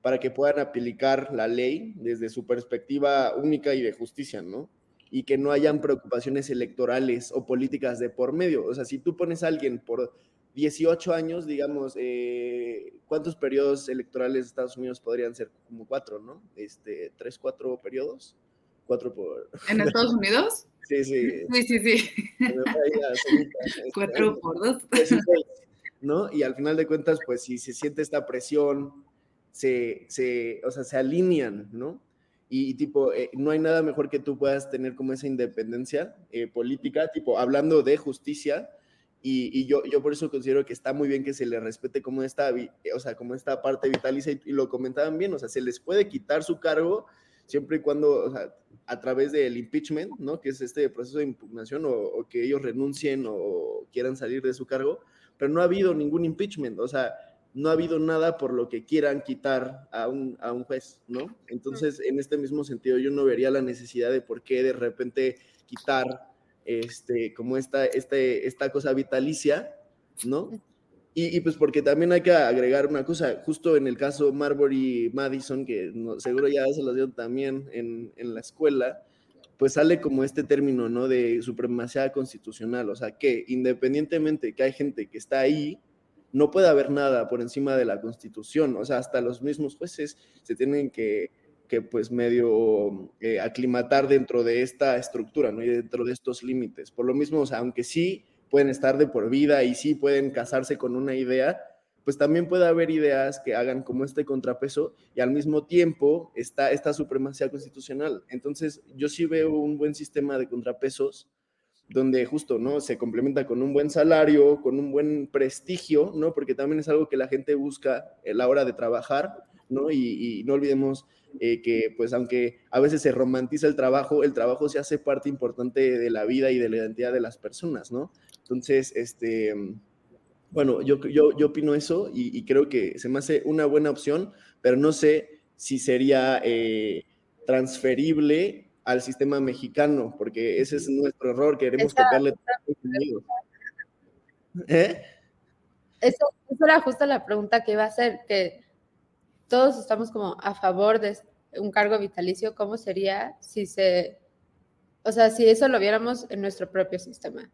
Speaker 2: para que puedan aplicar la ley desde su perspectiva única y de justicia, ¿no? Y que no hayan preocupaciones electorales o políticas de por medio. O sea, si tú pones a alguien por 18 años, digamos, eh, ¿cuántos periodos electorales de Estados Unidos podrían ser? Como cuatro, ¿no? Este, tres, cuatro periodos. Cuatro por...
Speaker 1: ¿En Estados Unidos?
Speaker 2: Sí, sí.
Speaker 1: Sí, sí, sí. Cuatro por dos.
Speaker 2: ¿no? Y al final de cuentas, pues si se siente esta presión, se, se o sea, se alinean, ¿no? Y, tipo, eh, no hay nada mejor que tú puedas tener como esa independencia eh, política, tipo, hablando de justicia, y, y, yo, yo por eso considero que está muy bien que se le respete como esta, o sea, como esta parte vitalicia, y, y lo comentaban bien, o sea, se les puede quitar su cargo siempre y cuando, o sea, a través del impeachment, ¿no? Que es este proceso de impugnación o, o que ellos renuncien o quieran salir de su cargo, pero no ha habido ningún impeachment, o sea, no ha habido nada por lo que quieran quitar a un, a un juez, ¿no? Entonces, en este mismo sentido, yo no vería la necesidad de por qué de repente quitar este, como esta, este, esta cosa vitalicia, ¿no? Y, y, pues porque también hay que agregar una cosa, justo en el caso Marbury Madison, que seguro ya se lo dieron también en, en la escuela, pues sale como este término, ¿no? De supremacía constitucional, o sea, que independientemente que hay gente que está ahí, no puede haber nada por encima de la constitución, o sea, hasta los mismos jueces se tienen que, pues medio eh, aclimatar dentro de esta estructura, ¿no? Y dentro de estos límites. Por lo mismo, aunque sí pueden estar de por vida y sí pueden casarse con una idea, pues también puede haber ideas que hagan como este contrapeso y al mismo tiempo está esta supremacía constitucional. Entonces, yo sí veo un buen sistema de contrapesos donde justo, ¿no? Se complementa con un buen salario, con un buen prestigio, ¿no? Porque también es algo que la gente busca a la hora de trabajar, ¿no? Y, no olvidemos eh, que, pues, aunque a veces se romantiza el trabajo, el trabajo se hace parte importante de la vida y de la identidad de las personas, ¿no? Entonces, este bueno, yo, yo, yo opino eso y, creo que se me hace una buena opción, pero no sé si sería eh, transferible al sistema mexicano, porque ese es nuestro error, queremos copiarle
Speaker 4: ¿Eh? Eso, eso era justo la pregunta que iba a hacer, que todos estamos como a favor de un cargo vitalicio, ¿cómo sería si se, o sea, si eso lo viéramos en nuestro propio sistema?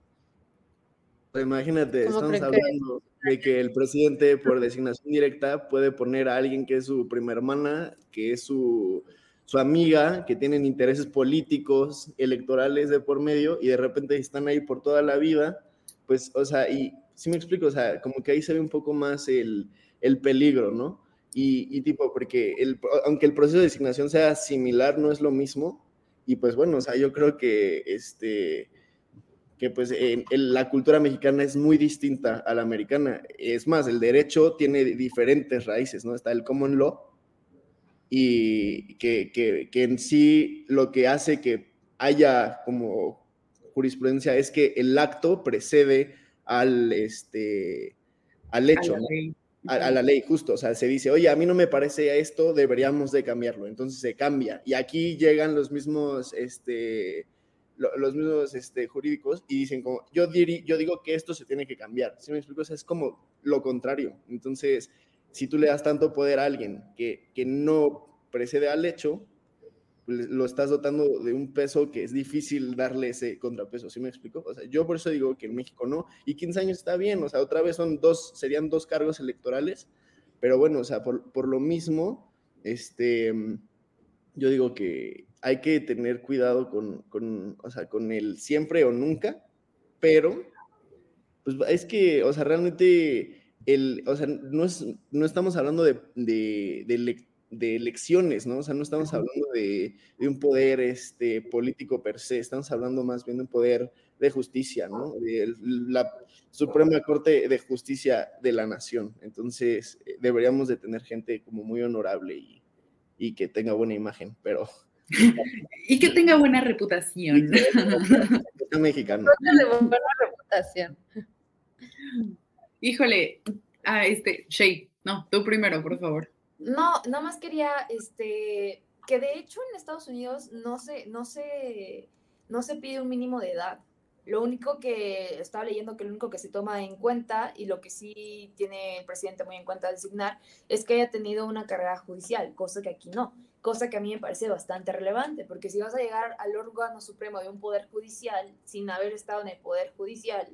Speaker 2: Pues imagínate, estamos hablando de que el presidente por designación directa puede poner a alguien que es su prima hermana, que es su, su amiga, que tienen intereses políticos, electorales de por medio, y de repente están ahí por toda la vida, pues, o sea, y si me explico, o sea, como que ahí se ve un poco más el, el peligro, ¿no? Y, y, tipo, porque el, aunque el proceso de designación sea similar, no es lo mismo, y pues bueno, o sea, yo creo que este que pues en, la cultura mexicana es muy distinta a la americana. Es más, el derecho tiene diferentes raíces, ¿no? Está el common law, y que, que, que, en sí lo que hace que haya como jurisprudencia es que el acto precede al, este, al hecho, a la, a, la ley, justo, o sea, se dice, oye, a mí no me parece esto, deberíamos de cambiarlo, entonces se cambia, y aquí llegan los mismos, este, los mismos este, jurídicos y dicen como, yo, diri, yo digo que esto se tiene que cambiar, ¿sí me explico? O sea, es como lo contrario, entonces si tú le das tanto poder a alguien que, que no precede al hecho, lo estás dotando de un peso que es difícil darle ese contrapeso, ¿sí me explico? O sea, yo por eso digo que en México no, y 15 años está bien, o sea, otra vez son dos, serían dos cargos electorales, pero bueno, o sea, por, por lo mismo, este, yo digo que hay que tener cuidado con, con, o sea, con el siempre o nunca, pero, pues es que, o sea, realmente el, o sea, no, es, no estamos hablando de, de, de, elecciones, ¿no? O sea, no estamos hablando de, de, un poder este, político per se, estamos hablando más bien de un poder de justicia, ¿no? De la Suprema Corte de Justicia de la Nación. Entonces, eh, deberíamos de tener gente como muy honorable y, y que tenga buena imagen, pero...
Speaker 1: y que tenga buena reputación.
Speaker 2: mexicano.
Speaker 4: buena reputación.
Speaker 1: Híjole, ah, este, Shay, no, tú primero, por favor.
Speaker 3: No, nada más quería, este, que de hecho en Estados Unidos no se, no se, no se pide un mínimo de edad. Lo único que estaba leyendo que lo único que se toma en cuenta y lo que sí tiene el presidente muy en cuenta designar es que haya tenido una carrera judicial, cosa que aquí no, cosa que a mí me parece bastante relevante, porque si vas a llegar al órgano supremo de un poder judicial sin haber estado en el poder judicial,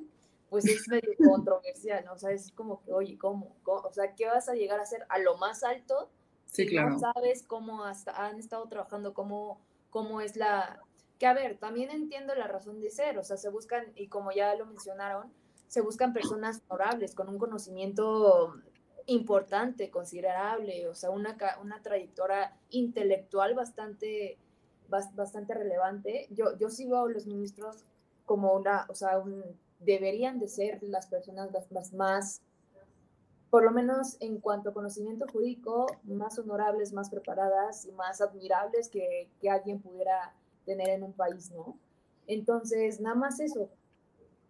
Speaker 3: pues es medio controversial, ¿no? O sea, es como que, oye, ¿cómo? O sea, ¿qué vas a llegar a hacer a lo más alto?
Speaker 1: Sí, si claro.
Speaker 3: No sabes cómo hasta han estado trabajando, cómo, cómo es la... Que a ver, también entiendo la razón de ser, o sea, se buscan, y como ya lo mencionaron, se buscan personas honorables, con un conocimiento importante, considerable, o sea, una, una trayectoria intelectual bastante, bastante relevante. Yo, yo sí veo a los ministros como una, o sea, un deberían de ser las personas más, más, por lo menos en cuanto a conocimiento jurídico, más honorables, más preparadas y más admirables que, que alguien pudiera tener en un país, ¿no? Entonces, nada más eso.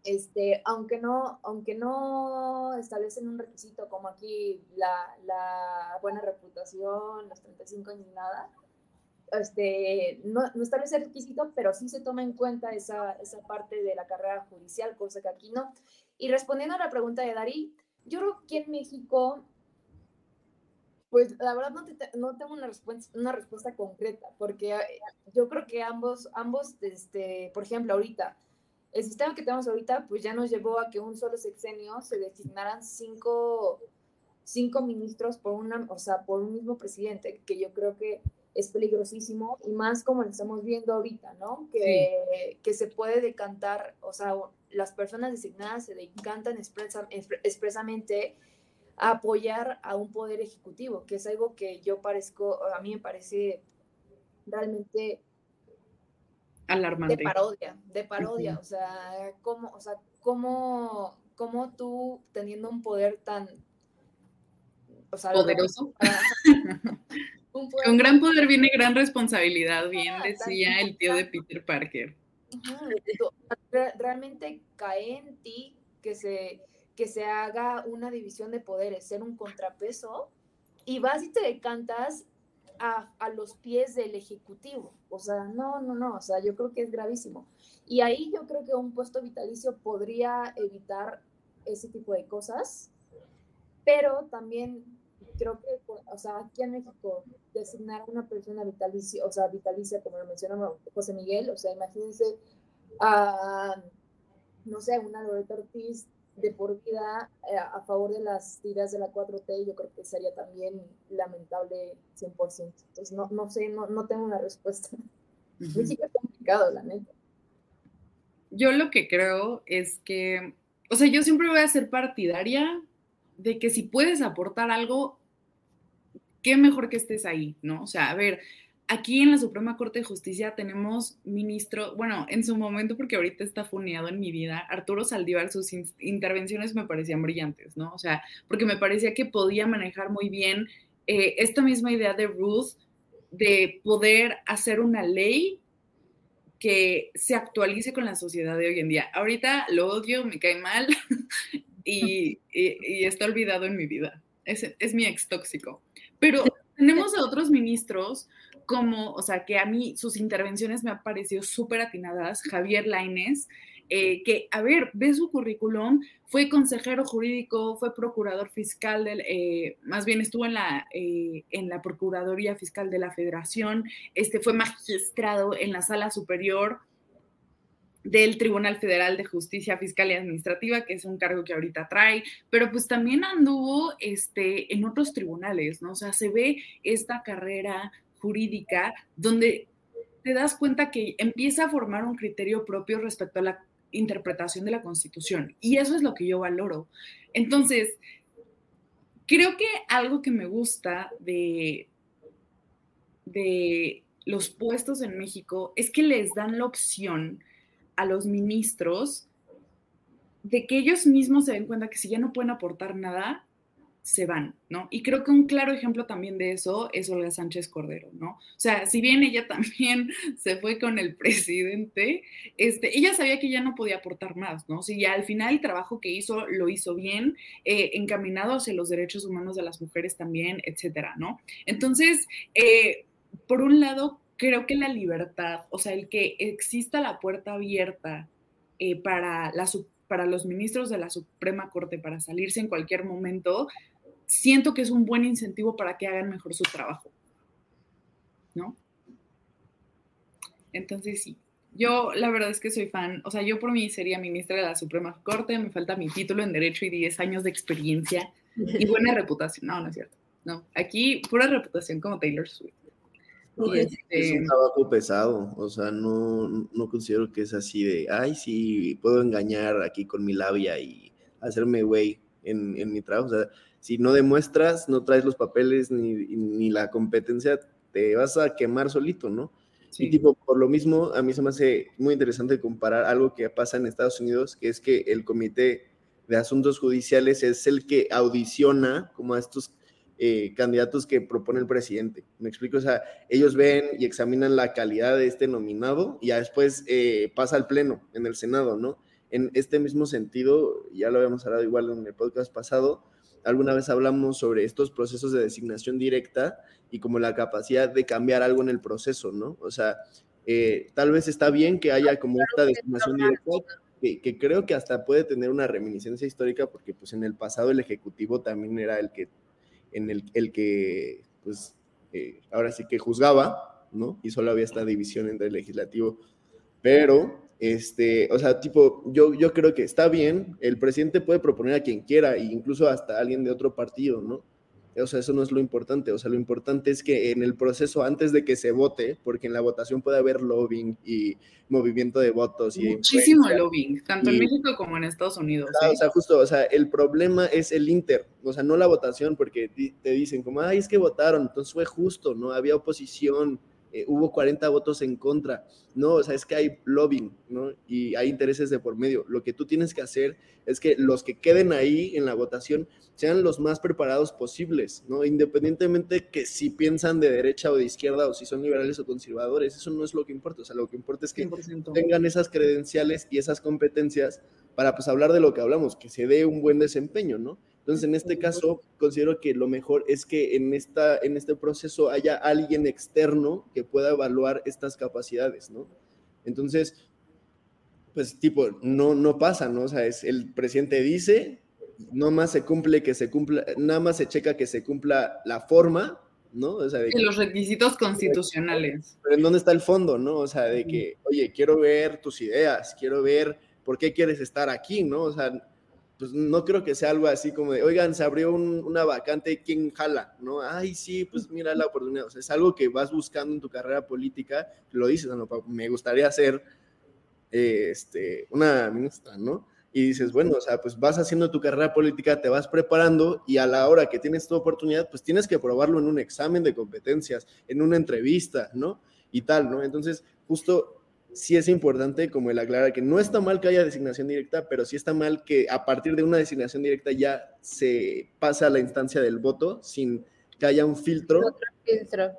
Speaker 3: Este, aunque no, aunque no establecen un requisito como aquí la, la buena reputación, los 35 años, nada, este, no, no, establece requisito, pero sí se toma en cuenta esa, esa parte de la carrera judicial, cosa que aquí no. Y respondiendo a la pregunta de Darí, yo creo que en México, pues la verdad no, te, no tengo una respuesta, una respuesta concreta, porque eh, yo creo que ambos, ambos este, por ejemplo, ahorita, el sistema que tenemos ahorita, pues ya nos llevó a que un solo sexenio se designaran cinco, cinco ministros por, una, o sea, por un mismo presidente, que yo creo que es peligrosísimo y más como lo estamos viendo ahorita, ¿no? Que, sí. que se puede decantar, o sea, las personas designadas se decantan expresa, expresamente a apoyar a un poder ejecutivo, que es algo que yo parezco, a mí me parece realmente
Speaker 1: alarmante.
Speaker 3: De parodia, de parodia, uh -huh. o sea, cómo, o sea, cómo, cómo tú teniendo un poder tan
Speaker 1: o sea, poderoso. Un poder. Con gran poder viene gran responsabilidad, bien ah, decía el tío de Peter Parker.
Speaker 3: Realmente cae en ti que se, que se haga una división de poderes, ser un contrapeso, y vas y te decantas a, a, los pies del Ejecutivo. O sea, no, no, no, o sea, yo creo que es gravísimo. Y ahí yo creo que un puesto vitalicio podría evitar ese tipo de cosas, pero también creo que, o sea, aquí en México, designar a una persona vitalicia, o sea, vitalicia, como lo mencionó José Miguel, o sea, imagínense a, no sé, una Loreto Ortiz de por vida eh, a favor de las ideas de la 4T, yo creo que sería también lamentable 100%. Entonces, no, no sé, no, no tengo una respuesta. México es complicado, la neta.
Speaker 1: Yo lo que creo es que, o sea, yo siempre voy a ser partidaria de que si puedes aportar algo, qué mejor que estés ahí, ¿no? O sea, a ver, aquí en la Suprema Corte de Justicia tenemos ministro, bueno, en su momento, porque ahorita está funeado en mi vida, Arturo Saldívar, sus intervenciones me parecían brillantes, ¿no? O sea, porque me parecía que podía manejar muy bien eh, esta misma idea de Ruth de poder hacer una ley que se actualice con la sociedad de hoy en día. Ahorita lo odio, me cae mal y, está olvidado en mi vida. Es, es mi ex tóxico. Pero tenemos a otros ministros como, o sea, que a mí sus intervenciones me han parecido súper atinadas, Javier Laines, eh, que, a ver, ve su currículum, fue consejero jurídico, fue procurador fiscal, del, eh, más bien estuvo en la, eh, en la Procuraduría Fiscal de la Federación, este, fue magistrado en la Sala Superior del Tribunal Federal de Justicia Fiscal y Administrativa, que es un cargo que ahorita trae, pero pues también anduvo este, en otros tribunales, ¿no? O sea, se ve esta carrera jurídica donde te das cuenta que empieza a formar un criterio propio respecto a la interpretación de la Constitución. Y eso es lo que yo valoro. Entonces, creo que algo que me gusta de, de los puestos en México es que les dan la opción a los ministros de que ellos mismos se den cuenta que si ya no pueden aportar nada, se van, ¿no? Y creo que un claro ejemplo también de eso es Olga Sánchez Cordero, ¿no? O sea, si bien ella también se fue con el presidente, este, ella sabía que ya no podía aportar más, ¿no? Si ya al final el trabajo que hizo lo hizo bien, eh, encaminado hacia los derechos humanos de las mujeres también, etcétera, ¿no? Entonces, eh, por un lado, creo que la libertad, o sea, el que exista la puerta abierta eh, para para los ministros de la Suprema Corte para salirse en cualquier momento, siento que es un buen incentivo para que hagan mejor su trabajo. ¿No? Entonces sí, yo la verdad es que soy fan, o sea, yo por mí sería ministra de la Suprema Corte, me falta mi título en Derecho y 10 años de experiencia y buena reputación. No, no es cierto. No, aquí pura reputación como Taylor Swift.
Speaker 2: Es un trabajo pesado, o sea, no, no considero que es así de, ay, sí, puedo engañar aquí con mi labia y hacerme güey en, en mi trabajo. O sea, si no demuestras, no traes los papeles ni, la competencia, te vas a quemar solito, ¿no? Y tipo, por lo mismo, a mí se me hace muy interesante comparar algo que pasa en Estados Unidos, que es que el Comité de Asuntos Judiciales es el que audiciona como a estos eh, candidatos que propone el presidente. Me explico, o sea, ellos ven y examinan la calidad de este nominado y ya después eh, pasa al Pleno en el Senado, ¿no? En este mismo sentido, ya lo habíamos hablado igual en el podcast pasado, alguna vez hablamos sobre estos procesos de designación directa y como la capacidad de cambiar algo en el proceso, ¿no? O sea, eh, tal vez está bien que haya como esta designación directa, que, creo que hasta puede tener una reminiscencia histórica, porque pues en el pasado el Ejecutivo también era el que, en el, el que, pues, eh, ahora sí que juzgaba, ¿no? Y solo había esta división entre el legislativo, pero este, o sea, tipo, yo, yo creo que está bien, el presidente puede proponer a quien quiera, incluso hasta alguien de otro partido, ¿no? O sea, eso no es lo importante, o sea, lo importante es que en el proceso, antes de que se vote, porque en la votación puede haber lobbying y movimiento de votos. Y
Speaker 1: Muchísimo lobbying, tanto en México como en Estados Unidos.
Speaker 2: O sea, justo, o sea, el problema es el inter, o sea, no la votación, porque te dicen como, ay, es que votaron, entonces fue justo, ¿no? Había oposición, eh, hubo 40 votos en contra. No, o sea, es que hay lobbying, ¿no? Y hay intereses de por medio. Lo que tú tienes que hacer es que los que queden ahí en la votación sean los más preparados posibles, ¿no? Independientemente que si piensan de derecha o de izquierda o si son liberales o conservadores, eso no es lo que importa. O sea, lo que importa es que tengan esas credenciales y esas competencias para pues hablar de lo que hablamos, que se dé un buen desempeño, ¿no? Entonces, en este caso, considero que lo mejor es que en, esta, en este proceso haya alguien externo que pueda evaluar estas capacidades, ¿no? Entonces, pues tipo, no, no pasa, ¿no? O sea, es, el presidente dice, no más se cumple que se cumpla, nada más se checa que se cumpla la forma, ¿no? O sea,
Speaker 1: de los requisitos constitucionales.
Speaker 2: Pero ¿en dónde está el fondo, no? O sea, de que, oye, quiero ver tus ideas, quiero ver por qué quieres estar aquí, ¿no? O sea, pues no creo que sea algo así como de, oigan, se abrió una vacante, ¿quién jala? ¿No? Ay, sí, pues mira la oportunidad. O sea, es algo que vas buscando en tu carrera política, lo dices, no, me gustaría ser este, una ministra, ¿no? Y dices, bueno, o sea, pues vas haciendo tu carrera política, te vas preparando y a la hora que tienes tu oportunidad, pues tienes que probarlo en un examen de competencias, en una entrevista, ¿no? Y tal, ¿no? Entonces, justo sí es importante como el aclarar que no está mal que haya designación directa, pero sí está mal que a partir de una designación directa ya se pasa a la instancia del voto sin que haya un filtro.
Speaker 4: Otro filtro.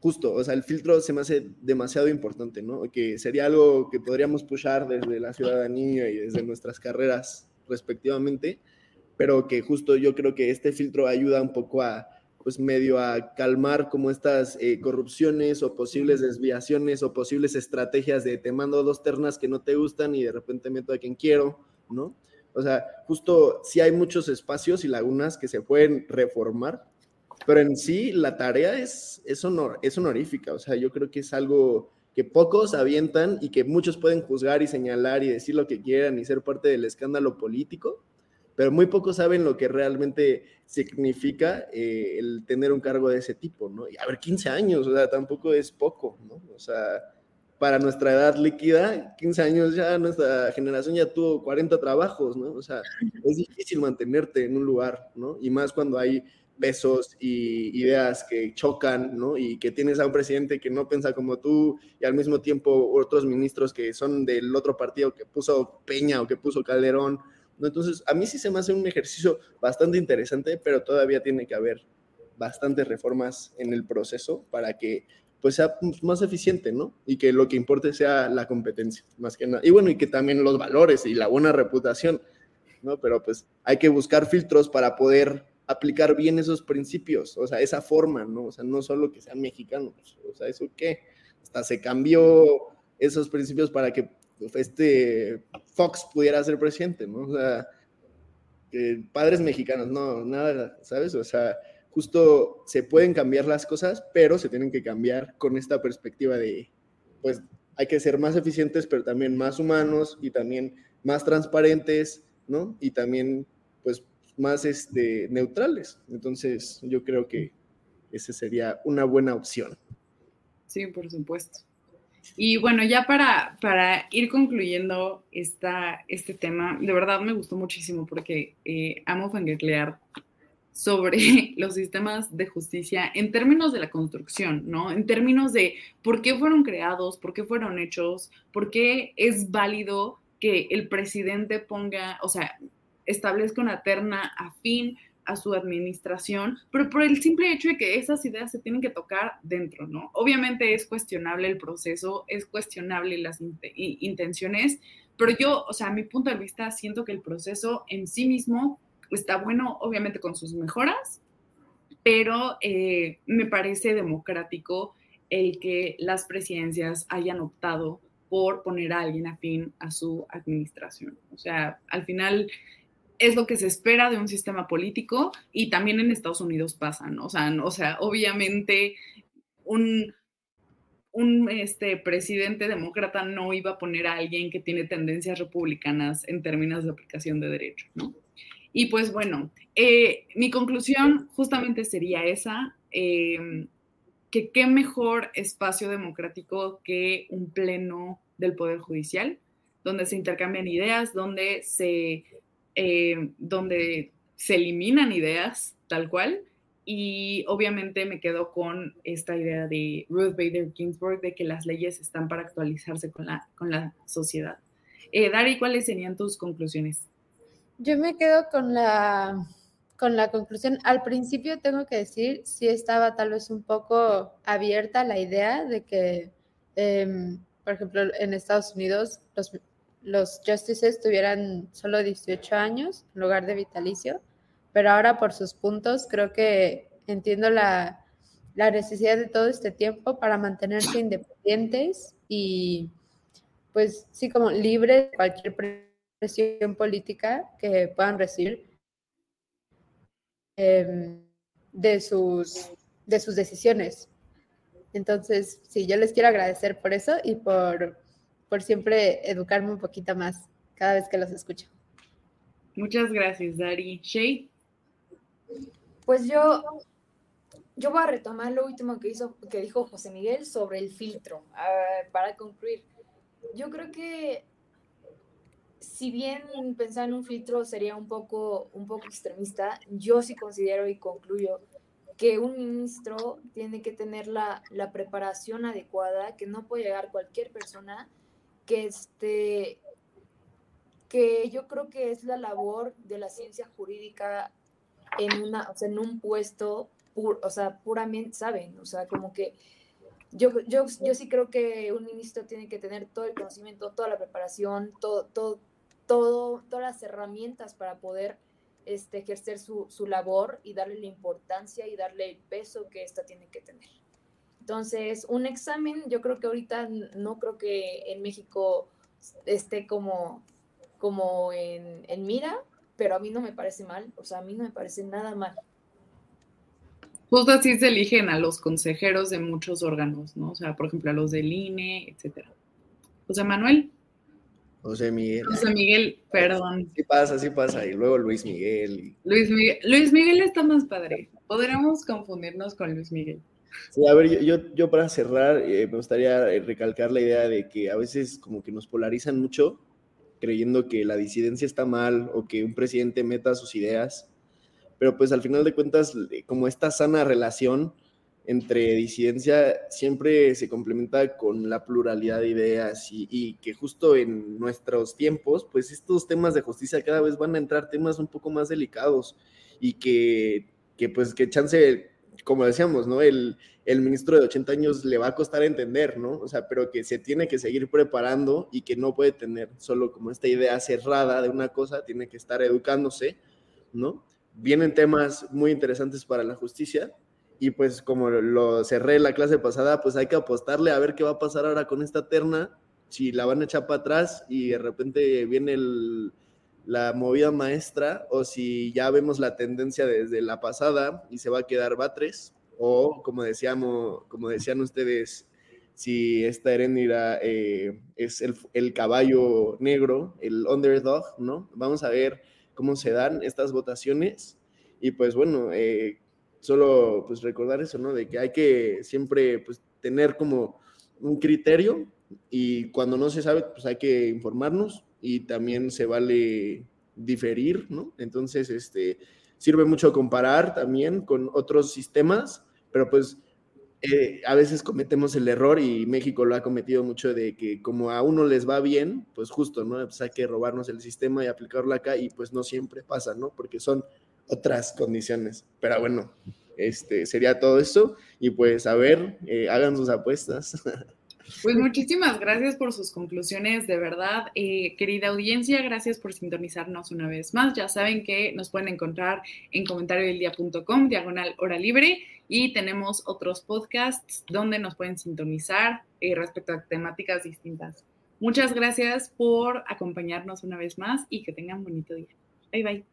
Speaker 2: Justo, o sea, el filtro se me hace demasiado importante, ¿no? Que sería algo que podríamos pushar desde la ciudadanía y desde nuestras carreras respectivamente, pero que justo yo creo que este filtro ayuda un poco a pues medio a calmar como estas eh, corrupciones o posibles desviaciones o posibles estrategias de te mando dos ternas que no te gustan y de repente meto a quien quiero, ¿no? O sea, justo si hay muchos espacios y lagunas que se pueden reformar, pero en sí la tarea es, es, honor, es honorífica, o sea, yo creo que es algo que pocos avientan y que muchos pueden juzgar y señalar y decir lo que quieran y ser parte del escándalo político, pero muy pocos saben lo que realmente significa eh, el tener un cargo de ese tipo, ¿no? Y a ver, 15 años, o sea, tampoco es poco, ¿no? O sea, para nuestra edad líquida, 15 años ya nuestra generación ya tuvo 40 trabajos, ¿no? O sea, es difícil mantenerte en un lugar, ¿no? Y más cuando hay pesos y ideas que chocan, ¿no? Y que tienes a un presidente que no piensa como tú y al mismo tiempo otros ministros que son del otro partido que puso Peña o que puso Calderón, entonces, a mí sí se me hace un ejercicio bastante interesante, pero todavía tiene que haber bastantes reformas en el proceso para que pues sea más eficiente, ¿no? Y que lo que importe sea la competencia, más que nada. Y bueno, y que también los valores y la buena reputación, ¿no? Pero pues hay que buscar filtros para poder aplicar bien esos principios, o sea, esa forma, ¿no? O sea, no solo que sean mexicanos, o sea, eso qué, hasta se cambió esos principios para que este Fox pudiera ser presidente, ¿no? O sea, padres mexicanos, no, nada, ¿sabes? O sea, justo se pueden cambiar las cosas, pero se tienen que cambiar con esta perspectiva de, pues, hay que ser más eficientes, pero también más humanos y también más transparentes, ¿no? Y también, pues, más este, neutrales. Entonces, yo creo que esa sería una buena opción.
Speaker 1: Sí, por supuesto. Y bueno, ya para, para ir concluyendo esta, este tema, de verdad me gustó muchísimo porque eh, amo fangirlear sobre los sistemas de justicia en términos de la construcción, ¿no? En términos de por qué fueron creados, por qué fueron hechos, por qué es válido que el presidente ponga, o sea, establezca una terna afín a su administración, pero por el simple hecho de que esas ideas se tienen que tocar dentro, ¿no? Obviamente es cuestionable el proceso, es cuestionable las intenciones, pero yo, o sea, a mi punto de vista, siento que el proceso en sí mismo está bueno, obviamente con sus mejoras, pero eh, me parece democrático el que las presidencias hayan optado por poner a alguien afín a su administración. O sea, al final es lo que se espera de un sistema político y también en Estados Unidos pasa, ¿no? O sea, o sea obviamente un, un este, presidente demócrata no iba a poner a alguien que tiene tendencias republicanas en términos de aplicación de derecho, ¿no? Y pues bueno, eh, mi conclusión justamente sería esa, em, que qué mejor espacio democrático que un pleno del Poder Judicial, donde se intercambian ideas, donde se eh, donde se eliminan ideas tal cual. Y obviamente me quedo con esta idea de Ruth Bader Ginsburg de que las leyes están para actualizarse con la, con la sociedad. Eh, Dari, ¿cuáles serían tus conclusiones?
Speaker 4: Yo me quedo con la, con la conclusión. Al principio tengo que decir, sí estaba tal vez un poco abierta la idea de que, em, por ejemplo, en Estados Unidos los los justices tuvieran solo 18 años en lugar de vitalicio, pero ahora por sus puntos creo que entiendo la, necesidad de todo este tiempo para mantenerse independientes y pues sí como libres de cualquier presión política que puedan recibir em, de, sus, de sus decisiones. Entonces, sí, yo les quiero agradecer por eso y por por siempre educarme un poquito más cada vez que los escucho.
Speaker 1: Muchas gracias, Dari. Shay.
Speaker 3: Pues yo, yo voy a retomar lo último que, hizo, que dijo José Miguel sobre el filtro, uh, para concluir. Yo creo que si bien pensar en un filtro sería un poco, un poco extremista, yo sí considero y concluyo que un ministro tiene que tener la, la preparación adecuada, que no puede llegar cualquier persona, que, este, que yo creo que es la labor de la ciencia jurídica en, una, o sea, en un puesto, o sea, puramente, ¿saben? O sea, como que yo, yo, yo sí creo que un ministro tiene que tener todo el conocimiento, toda la preparación, todo, todo, todo, todas las herramientas para poder este, ejercer su, su, labor y darle la importancia y darle el peso que ésta tiene que tener. Entonces, un examen, yo creo que ahorita no creo que en México esté como, como en, en mira, pero a mí no me parece mal, o sea, a mí no me parece nada mal.
Speaker 1: Justo así se eligen a los consejeros de muchos órganos, ¿no? O sea, por ejemplo, a los del INE, etcétera. José Manuel.
Speaker 2: José Miguel.
Speaker 1: José Miguel, perdón.
Speaker 2: Sí pasa, sí pasa. Y luego Luis Miguel.
Speaker 1: Luis Miguel, Luis Miguel está más padre. Podremos confundirnos con Luis Miguel.
Speaker 2: Sí, a ver, yo, yo, para cerrar eh, me gustaría eh, recalcar la idea de que a veces como que nos polarizan mucho creyendo que la disidencia está mal o que un presidente meta sus ideas, pero pues al final de cuentas eh, como esta sana relación entre disidencia siempre se complementa con la pluralidad de ideas y, que justo en nuestros tiempos, pues estos temas de justicia cada vez van a entrar temas un poco más delicados y que, que pues que chance, como decíamos, ¿no? El, el ministro de 80 años le va a costar entender, ¿no? O sea, pero que se tiene que seguir preparando y que no puede tener solo como esta idea cerrada de una cosa, tiene que estar educándose, ¿no? Vienen temas muy interesantes para la justicia, y pues como lo cerré la clase pasada, pues hay que apostarle a ver qué va a pasar ahora con esta terna, si la van a echar para atrás y de repente viene la movida maestra o si ya vemos la tendencia desde la pasada y se va a quedar Batres o como decíamos, como decían ustedes, si esta Erendira eh, es el, el, caballo negro, el underdog, ¿no? Vamos a ver cómo se dan estas votaciones y pues bueno, eh, solo pues recordar eso, ¿no? De que hay que siempre pues tener como un criterio y cuando no se sabe pues hay que informarnos y también se vale diferir, ¿no? Entonces, este, sirve mucho comparar también con otros sistemas, pero pues eh, a veces cometemos el error y México lo ha cometido mucho de que como a uno les va bien, pues justo, ¿no? Pues hay que robarnos el sistema y aplicarlo acá y pues no siempre pasa, ¿no? Porque son otras condiciones. Pero bueno, este, sería todo eso. Y pues a ver, eh, hagan sus apuestas.
Speaker 1: Pues muchísimas gracias por sus conclusiones, de verdad. Eh, querida audiencia, gracias por sintonizarnos una vez más. Ya saben que nos pueden encontrar en comentariodeldia.com, diagonal hora libre, y tenemos otros podcasts donde nos pueden sintonizar eh, respecto a temáticas distintas. Muchas gracias por acompañarnos una vez más y que tengan bonito día. Bye bye.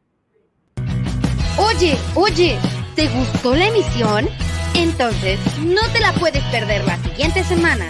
Speaker 5: Oye, oye, ¿te gustó la emisión? Entonces, no te la puedes perder la siguiente semana.